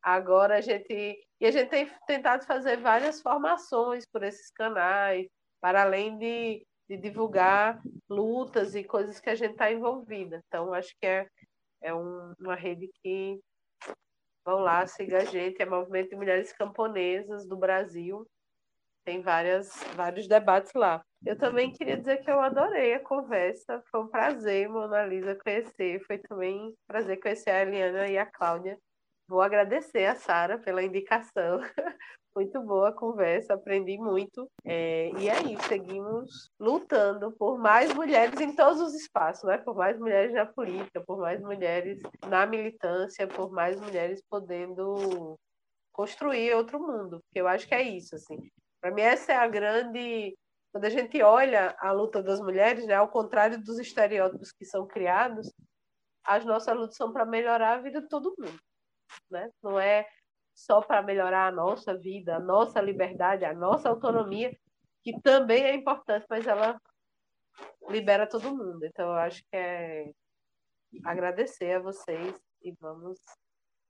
agora a gente. E a gente tem tentado fazer várias formações por esses canais para além de, de divulgar lutas e coisas que a gente está envolvida. Então, acho que é, É um, uma rede que vão lá, siga a gente, é Movimento de Mulheres Camponesas do Brasil. Tem várias, vários debates lá. Eu também queria dizer que eu adorei a conversa. Foi um prazer, Mona Lisa, conhecer. Foi também um prazer conhecer a Eliana e a Cláudia. Vou agradecer a Sara pela indicação. [LAUGHS] Muito boa a conversa, aprendi muito. É, e aí, seguimos lutando por mais mulheres em todos os espaços, né? Por mais mulheres na política, por mais mulheres na militância, por mais mulheres podendo construir outro mundo. Porque eu acho que é isso, assim. Para mim, essa é a grande. Quando a gente olha a luta das mulheres, né, ao contrário dos estereótipos que são criados, as nossas lutas são para melhorar a vida de todo mundo. Né? Não é só para melhorar a nossa vida, a nossa liberdade, a nossa autonomia, que também é importante, mas ela libera todo mundo. Então, eu acho que é agradecer a vocês e vamos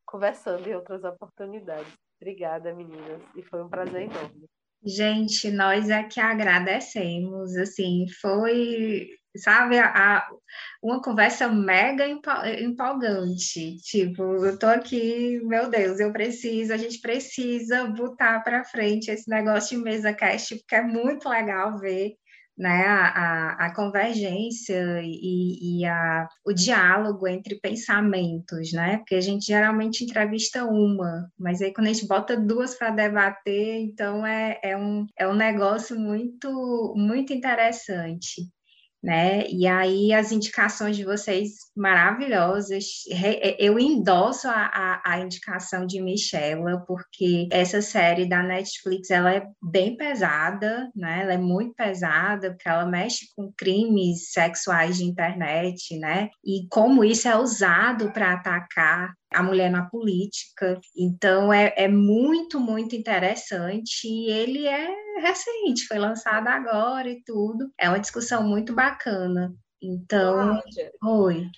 conversando em outras oportunidades. Obrigada, meninas, e foi um prazer enorme. Gente, nós é que agradecemos, assim, foi sabe, a, uma conversa mega empolgante. Tipo, eu tô aqui, meu Deus, eu preciso, a gente precisa botar para frente esse negócio de mesa cast, porque é muito legal ver né, a, a, convergência e, e a, o diálogo entre pensamentos, né? Porque a gente geralmente entrevista uma, mas aí quando a gente bota duas para debater, então é, é, um, é um negócio muito, muito interessante né? E aí as indicações de vocês maravilhosas. Eu endosso a, a, a, indicação de Michela, porque essa série da Netflix ela é bem pesada, né? Ela é muito pesada, porque ela mexe com crimes sexuais de internet, né? E como isso é usado para atacar a mulher na política. Então é, é muito, muito interessante. E ele é recente, foi lançado agora e tudo. É uma discussão muito bacana. Então, Cláudia, oi.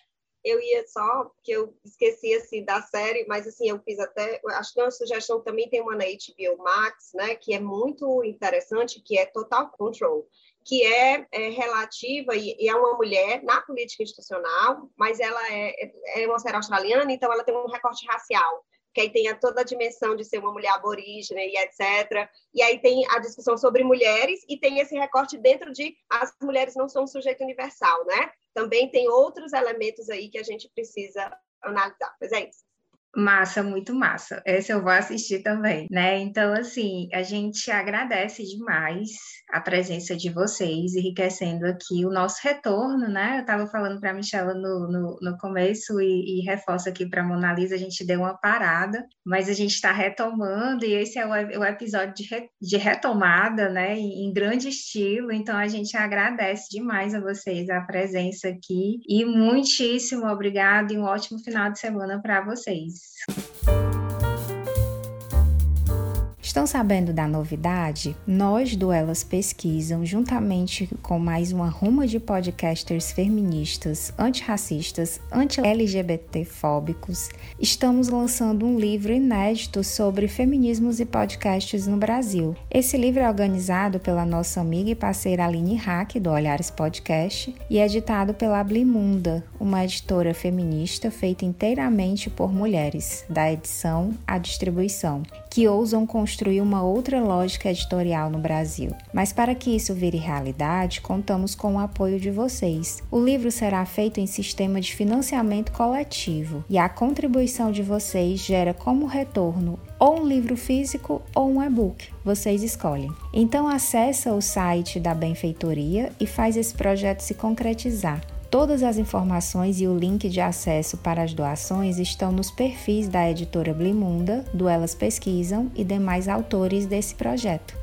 Eu ia só, que eu esqueci assim, da série, mas assim, eu fiz até, acho que uma sugestão também tem uma na HBO Max, né, que é muito interessante, que é Total Control, que é, é relativa e, e, é uma mulher na política institucional, mas ela é, é uma série australiana, então ela tem um recorte racial que aí tem toda a dimensão de ser uma mulher aborígene e etc. E aí tem a discussão sobre mulheres e tem esse recorte dentro de as mulheres não são um sujeito universal, né? Também tem outros elementos aí que a gente precisa analisar. Mas é isso. Massa, muito massa. Esse eu vou assistir também, né? Então, assim, a gente agradece demais a presença de vocês, enriquecendo aqui o nosso retorno, né? Eu estava falando para a Michela no, no, no, começo e, e reforço aqui para a Mona Lisa, a gente deu uma parada, mas a gente está retomando e esse é o, o episódio de, re, de retomada, né? Em, em grande estilo, então a gente agradece demais a vocês a presença aqui e muitíssimo obrigado e um ótimo final de semana para vocês. で。Estão sabendo da novidade? Nós do Elas Pesquisam, juntamente com mais uma ruma de podcasters feministas, antirracistas, anti-LGBT-fóbicos, estamos lançando um livro inédito sobre feminismos e podcasts no Brasil. Esse livro é organizado pela nossa amiga e parceira Aline Hack, do Olhares Podcast, e editado pela Blimunda, uma editora feminista feita inteiramente por mulheres, da edição à distribuição, que ousam construir uma outra lógica editorial no Brasil. Mas para que isso vire realidade, contamos com o apoio de vocês. O livro será feito em sistema de financiamento coletivo e a contribuição de vocês gera como retorno ou um livro físico ou um e-book. Vocês escolhem. Então acessa o site da Benfeitoria e faz esse projeto se concretizar. Todas as informações e o link de acesso para as doações estão nos perfis da editora Blimunda, do Elas Pesquisam e demais autores desse projeto.